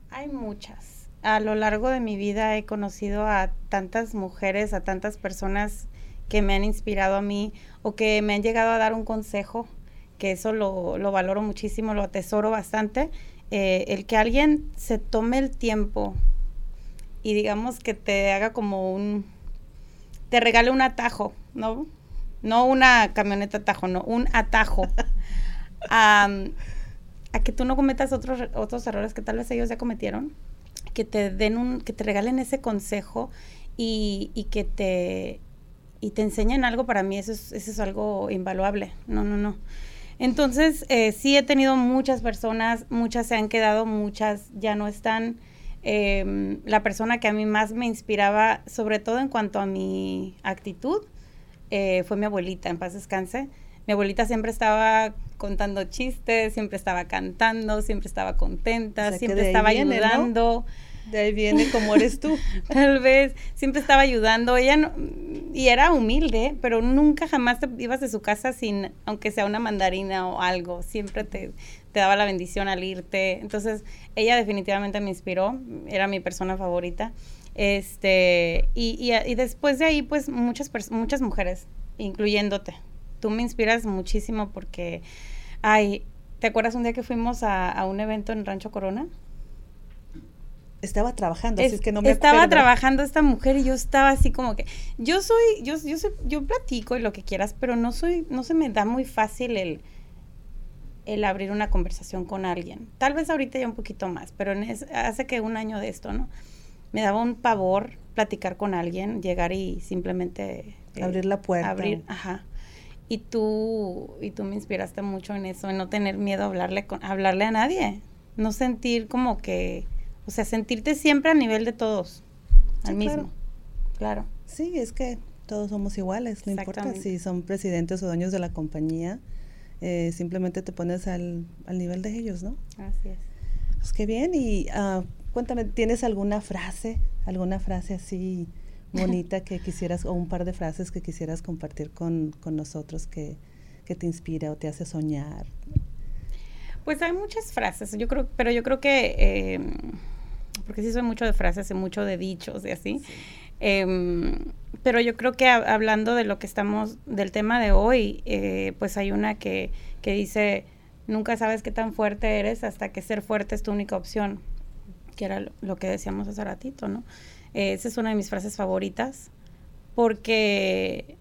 Hay muchas. A lo largo de mi vida he conocido a tantas mujeres, a tantas personas que me han inspirado a mí o que me han llegado a dar un consejo, que eso lo, lo valoro muchísimo, lo atesoro bastante. Eh, el que alguien se tome el tiempo y digamos que te haga como un, te regale un atajo, ¿no? No una camioneta atajo, no, un atajo. a, a que tú no cometas otros, otros errores que tal vez ellos ya cometieron, que te den un, que te regalen ese consejo y, y que te y te enseñen algo, para mí eso es, eso es algo invaluable. No, no, no. Entonces, eh, sí he tenido muchas personas, muchas se han quedado, muchas ya no están. Em, la persona que a mí más me inspiraba, sobre todo en cuanto a mi actitud, eh, fue mi abuelita, en paz descanse. Mi abuelita siempre estaba contando chistes, siempre estaba cantando, siempre estaba contenta, siempre estaba ayudando. De ahí viene como eres tú. Tal vez siempre estaba ayudando. Ella no, y era humilde, pero nunca jamás te ibas de su casa sin, aunque sea una mandarina o algo. Siempre te, te daba la bendición al irte. Entonces, ella definitivamente me inspiró. Era mi persona favorita. Este, y, y, y después de ahí, pues muchas, muchas mujeres, incluyéndote. Tú me inspiras muchísimo porque, ay, ¿te acuerdas un día que fuimos a, a un evento en Rancho Corona? estaba trabajando, así es que no me Estaba trabajando esta mujer y yo estaba así como que yo soy yo yo soy, yo platico y lo que quieras, pero no soy no se me da muy fácil el el abrir una conversación con alguien. Tal vez ahorita ya un poquito más, pero hace que un año de esto, ¿no? Me daba un pavor platicar con alguien, llegar y simplemente eh, abrir la puerta. Abrir, ajá. Y tú y tú me inspiraste mucho en eso, en no tener miedo a hablarle con hablarle a nadie, no sentir como que o sea, sentirte siempre a nivel de todos, al mismo. Claro. Sí, es que todos somos iguales, no importa si son presidentes o dueños de la compañía, eh, simplemente te pones al, al, nivel de ellos, ¿no? Así es. Pues qué bien, y uh, cuéntame, ¿tienes alguna frase, alguna frase así bonita que quisieras, o un par de frases que quisieras compartir con, con nosotros que, que te inspira o te hace soñar? Pues hay muchas frases, yo creo, pero yo creo que... Eh, porque sí soy mucho de frases y mucho de dichos y así. Em, pero yo creo que hablando de lo que estamos, del tema de hoy, eh, pues hay una que, que dice, nunca sabes qué tan fuerte eres hasta que ser fuerte es tu única opción, que era lo, que decíamos hace ratito, ¿no? Eh, esa es una de mis frases favoritas, porque,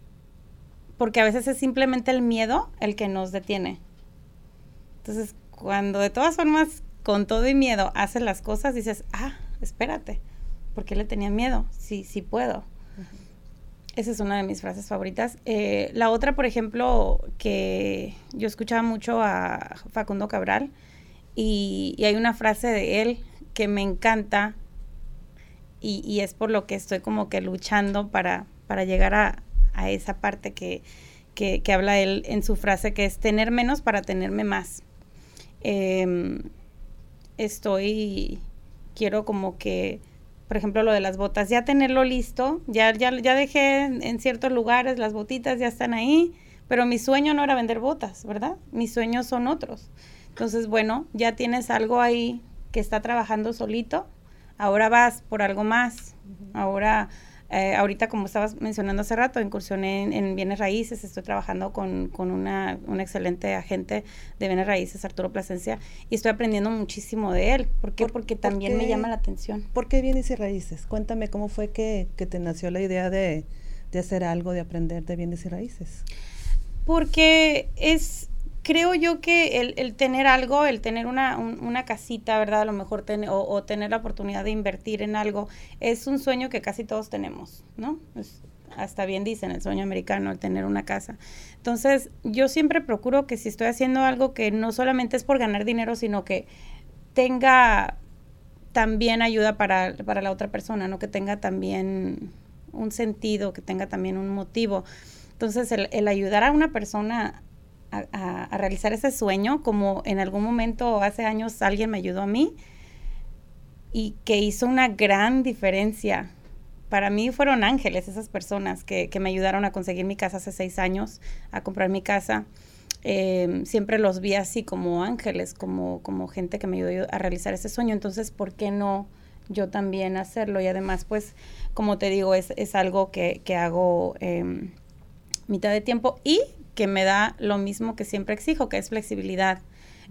porque a veces es simplemente el miedo el que nos detiene. Entonces, cuando de todas formas con todo y miedo haces las cosas, dices, ah, espérate, ¿por qué le tenía miedo? Sí, sí puedo. Esa es una de mis frases favoritas. Eh, la otra, por ejemplo, que yo escuchaba mucho a Facundo Cabral y, hay una frase de él que me encanta y, es por lo que estoy como que luchando para, para llegar a, esa parte que, que, que, habla él en su frase, que es tener menos para tenerme más. Eh, estoy, quiero como que, por ejemplo, lo de las botas, ya tenerlo listo, ya, ya, ya dejé en, ciertos lugares, las botitas ya están ahí, pero mi sueño no era vender botas, ¿verdad? Mis sueños son otros. Entonces, bueno, ya tienes algo ahí que está trabajando solito, ahora vas por algo más, ahora eh, ahorita, como estabas mencionando hace rato, incursioné en, bienes raíces, estoy trabajando con, con una, un excelente agente de bienes raíces, Arturo Plasencia, y estoy aprendiendo muchísimo de él. ¿Por qué? Porque también me llama la atención. ¿Por qué bienes y raíces? Cuéntame cómo fue que, que te nació la idea de, de hacer algo, de aprender de bienes y raíces. Porque es, creo yo que el, el tener algo, el tener una, una casita, ¿verdad? A lo mejor o, tener la oportunidad de invertir en algo, es un sueño que casi todos tenemos, ¿no? hasta bien dicen, el sueño americano, el tener una casa. Entonces, yo siempre procuro que si estoy haciendo algo que no solamente es por ganar dinero, sino que tenga también ayuda para, para la otra persona, ¿no? Que tenga también un sentido, que tenga también un motivo. Entonces, el, el ayudar a una persona a, realizar ese sueño, como en algún momento hace años alguien me ayudó a mí y que hizo una gran diferencia. Para mí fueron ángeles esas personas que, me ayudaron a conseguir mi casa hace seis años, a comprar mi casa. Em, siempre los vi así como ángeles, como, como gente que me ayudó a realizar ese sueño. Entonces, ¿por qué no yo también hacerlo? Y además, pues, como te digo, es, es algo que, que hago eh, mitad de tiempo y que me da lo mismo que siempre exijo, que es flexibilidad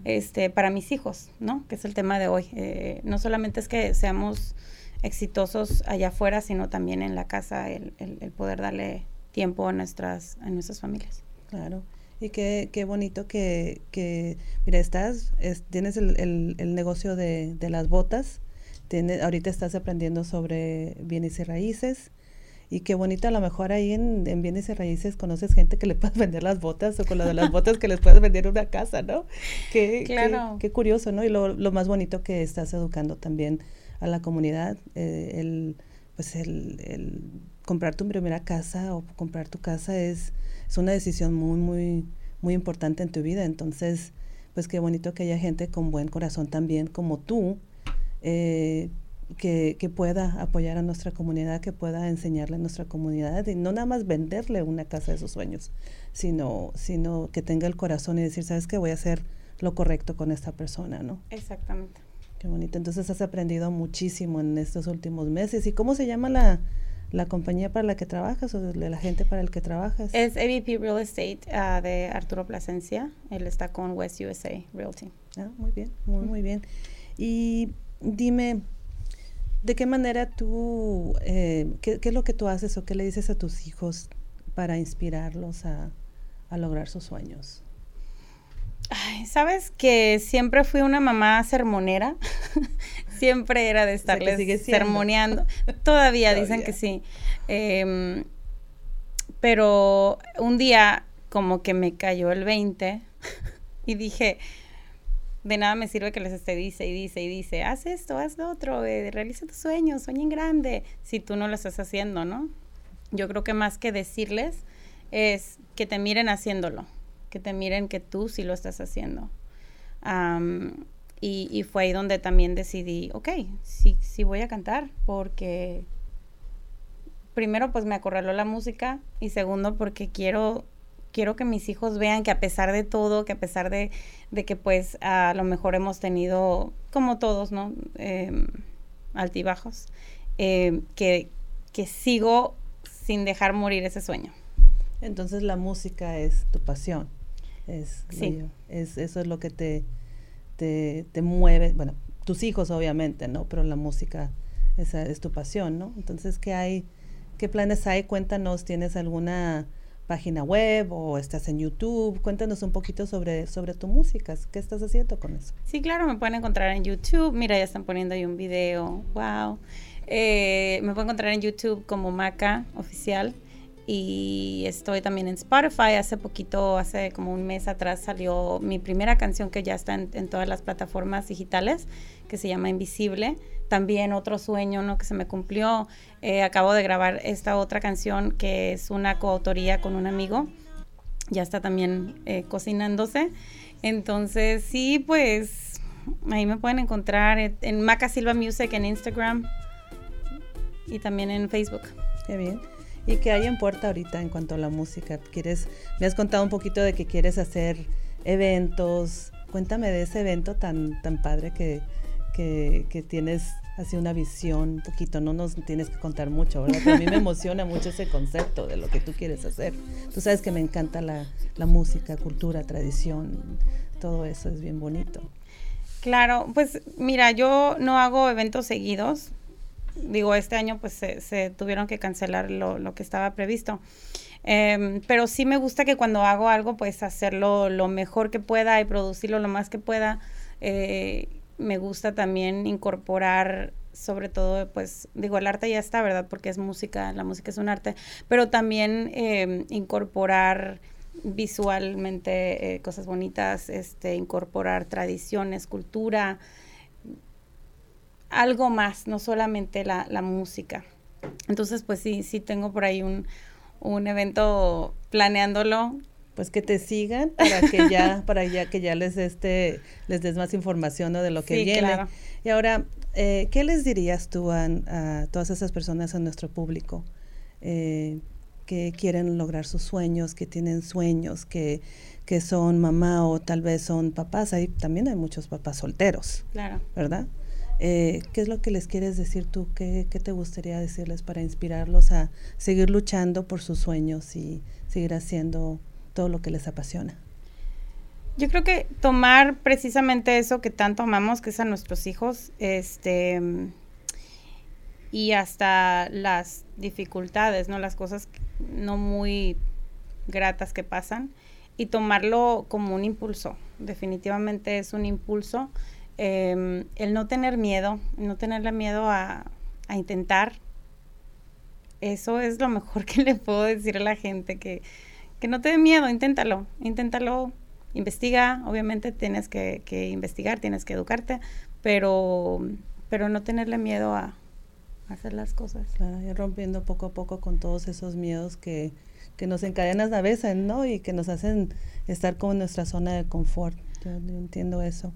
este, para mis hijos, ¿no? Que es el tema de hoy. Eh, no solamente es que seamos exitosos allá afuera, sino también en la casa, el, poder darle tiempo a nuestras, a nuestras familias. Claro. Y qué, qué bonito que, que, mira, estás, tienes el, el, negocio de, de, las botas, tienes, ahorita estás aprendiendo sobre bienes y raíces, y qué bonito, a lo mejor ahí en, en, bienes y raíces conoces gente que le puedes vender las botas o con lo de las botas que les puedes vender una casa, ¿no? Qué, claro. qué, curioso, ¿no? Y lo, lo, más bonito que estás educando también a la comunidad, eh, el, pues el, el comprar tu primera casa o comprar tu casa es es una decisión muy, muy, muy importante en tu vida. Entonces, pues qué bonito que haya gente con buen corazón también como tú, eh, que, que, pueda apoyar a nuestra comunidad, que pueda enseñarle a nuestra comunidad y no nada más venderle una casa de sus sueños, sino, sino que tenga el corazón y decir, sabes que voy a hacer lo correcto con esta persona, ¿no? Exactamente. Qué bonito. Entonces has aprendido muchísimo en estos últimos meses. ¿Y cómo se llama la, la compañía para la que trabajas o de la gente para el que trabajas? Es AVP Real Estate uh, de Arturo Plasencia. Él está con West USA Realty. Ah, muy bien, muy, muy bien. Y dime, ¿de qué manera tú, eh, qué, qué, es lo que tú haces o qué le dices a tus hijos para inspirarlos a, a lograr sus sueños? Ay, Sabes que siempre fui una mamá sermonera. siempre era de estarles sermoneando. Todavía, dicen que sí. Em, pero un día como que me cayó el 20 y dije, de nada me sirve que les esté dice y dice y dice, haz esto, haz lo otro, eh, realiza tus sueños, sueña en grande, si tú no lo estás haciendo, ¿no? Yo creo que más que decirles es que te miren haciéndolo que te miren que tú sí lo estás haciendo. y, fue ahí donde también decidí, ok, sí, sí voy a cantar, porque primero pues me acorraló la música y segundo porque quiero, quiero que mis hijos vean que a pesar de todo, que a pesar de, que pues a lo mejor hemos tenido, como todos, ¿no? Em, altibajos, em, que, que sigo sin dejar morir ese sueño. Entonces la música es tu pasión. Es, sí. es, eso es lo que te, te, mueve, bueno, tus hijos obviamente, ¿no? Pero la música esa es tu pasión, ¿no? Entonces, ¿qué hay? ¿Qué planes hay? Cuéntanos, ¿tienes alguna página web o estás en YouTube? Cuéntanos un poquito sobre, sobre tu música. ¿Qué estás haciendo con eso? Sí, claro, me pueden encontrar en YouTube. Mira, ya están poniendo ahí un video. Wow. Eh, me pueden encontrar en YouTube como Maca Oficial y estoy también en Spotify. Hace poquito, hace como un mes atrás salió mi primera canción que ya está en, todas las plataformas digitales, que se llama Invisible. También otro sueño ¿no? que se me cumplió. Eh, acabo de grabar esta otra canción que es una coautoría con un amigo. Ya está también eh, cocinándose. Entonces, sí, pues ahí me pueden encontrar en Maca Silva Music en Instagram y también en Facebook. Qué bien. ¿Y qué hay en puerta ahorita en cuanto a la música? ¿Quieres, me has contado un poquito de que quieres hacer eventos. Cuéntame de ese evento tan, tan padre que, que, tienes así una visión un poquito. No nos tienes que contar mucho, ¿verdad? Pero a mí me emociona mucho ese concepto de lo que tú quieres hacer. Tú sabes que me encanta la, la música, cultura, tradición. Todo eso es bien bonito. Claro, pues mira, yo no hago eventos seguidos, digo, este año pues se, tuvieron que cancelar lo, que estaba previsto. Em, pero sí me gusta que cuando hago algo, pues hacerlo lo mejor que pueda y producirlo lo más que pueda. Eh, me gusta también incorporar, sobre todo, pues digo, el arte ya está, ¿verdad? Porque es música, la música es un arte, pero también em, incorporar visualmente eh, cosas bonitas, este, incorporar tradiciones, cultura, algo más, no solamente la, la música. Entonces, pues sí, sí tengo por ahí un, un evento planeándolo. Pues que te sigan para que ya, para ya que ya les este, les des más información de lo que sí, viene. Claro. Y ahora, eh, ¿qué les dirías tú a, todas esas personas, a nuestro público, eh, que quieren lograr sus sueños, que tienen sueños, que, que son mamá o tal vez son papás? Ahí también hay muchos papás solteros. Claro. ¿Verdad? Eh, ¿Qué es lo que les quieres decir tú? ¿Qué, te gustaría decirles para inspirarlos a seguir luchando por sus sueños y seguir haciendo todo lo que les apasiona? Yo creo que tomar precisamente eso que tanto amamos, que es a nuestros hijos, este y hasta las dificultades, ¿no? Las cosas no muy gratas que pasan y tomarlo como un impulso. Definitivamente es un impulso. Em, el no tener miedo, no tenerle miedo a, a, intentar. Eso es lo mejor que le puedo decir a la gente, que, que no te dé miedo, inténtalo, inténtalo, investiga, obviamente tienes que, que investigar, tienes que educarte, pero, pero no tenerle miedo a, hacer las cosas. Claro, y rompiendo poco a poco con todos esos miedos que, que nos encadenan a veces, ¿no? Y que nos hacen estar como en nuestra zona de confort. Yo, entiendo eso.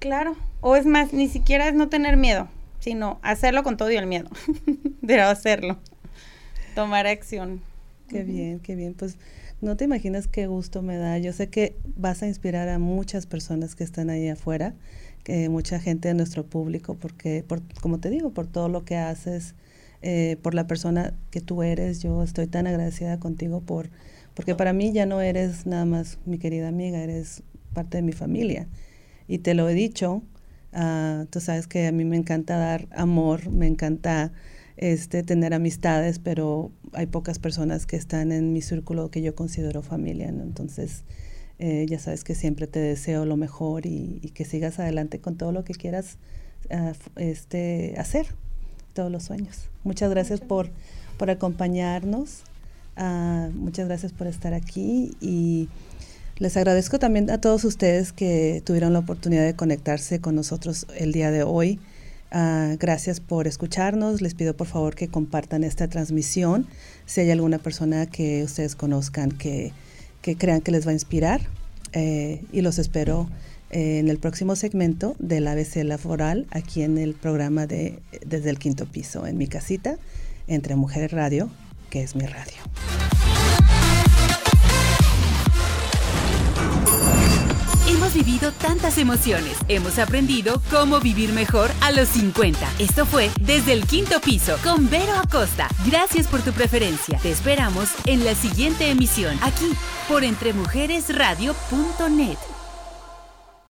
Claro, o es más, ni siquiera es no tener miedo, sino hacerlo con todo y el miedo, pero hacerlo, tomar acción. Qué bien, qué bien. Pues no te imaginas qué gusto me da. Yo sé que vas a inspirar a muchas personas que están ahí afuera mucha gente de nuestro público, porque, por, como te digo, por todo lo que haces, eh, por la persona que tú eres, yo estoy tan agradecida contigo por, porque para mí ya no eres nada más mi querida amiga, eres parte de mi familia. Y te lo he dicho, uh, tú sabes que a mí me encanta dar amor, me encanta este, tener amistades, pero hay pocas personas que están en mi círculo que yo considero familia, Entonces, eh, ya sabes que siempre te deseo lo mejor y, que sigas adelante con todo lo que quieras uh, este, hacer, todos los sueños. Muchas gracias por, por acompañarnos, uh, muchas gracias por estar aquí y les agradezco también a todos ustedes que tuvieron la oportunidad de conectarse con nosotros el día de hoy. Uh, gracias por escucharnos. Les pido por favor que compartan esta transmisión. Si hay alguna persona que ustedes conozcan que que crean que les va a inspirar eh, y los espero eh, en el próximo segmento del ABC Laboral aquí en el programa de Desde el Quinto Piso, en mi casita, entre Mujeres Radio, que es mi radio. Hemos vivido tantas emociones, hemos aprendido cómo vivir mejor a los 50. Esto fue Desde el Quinto Piso con Vero Acosta. Gracias por tu preferencia. Te esperamos en la siguiente emisión, aquí por entremujeresradio.net.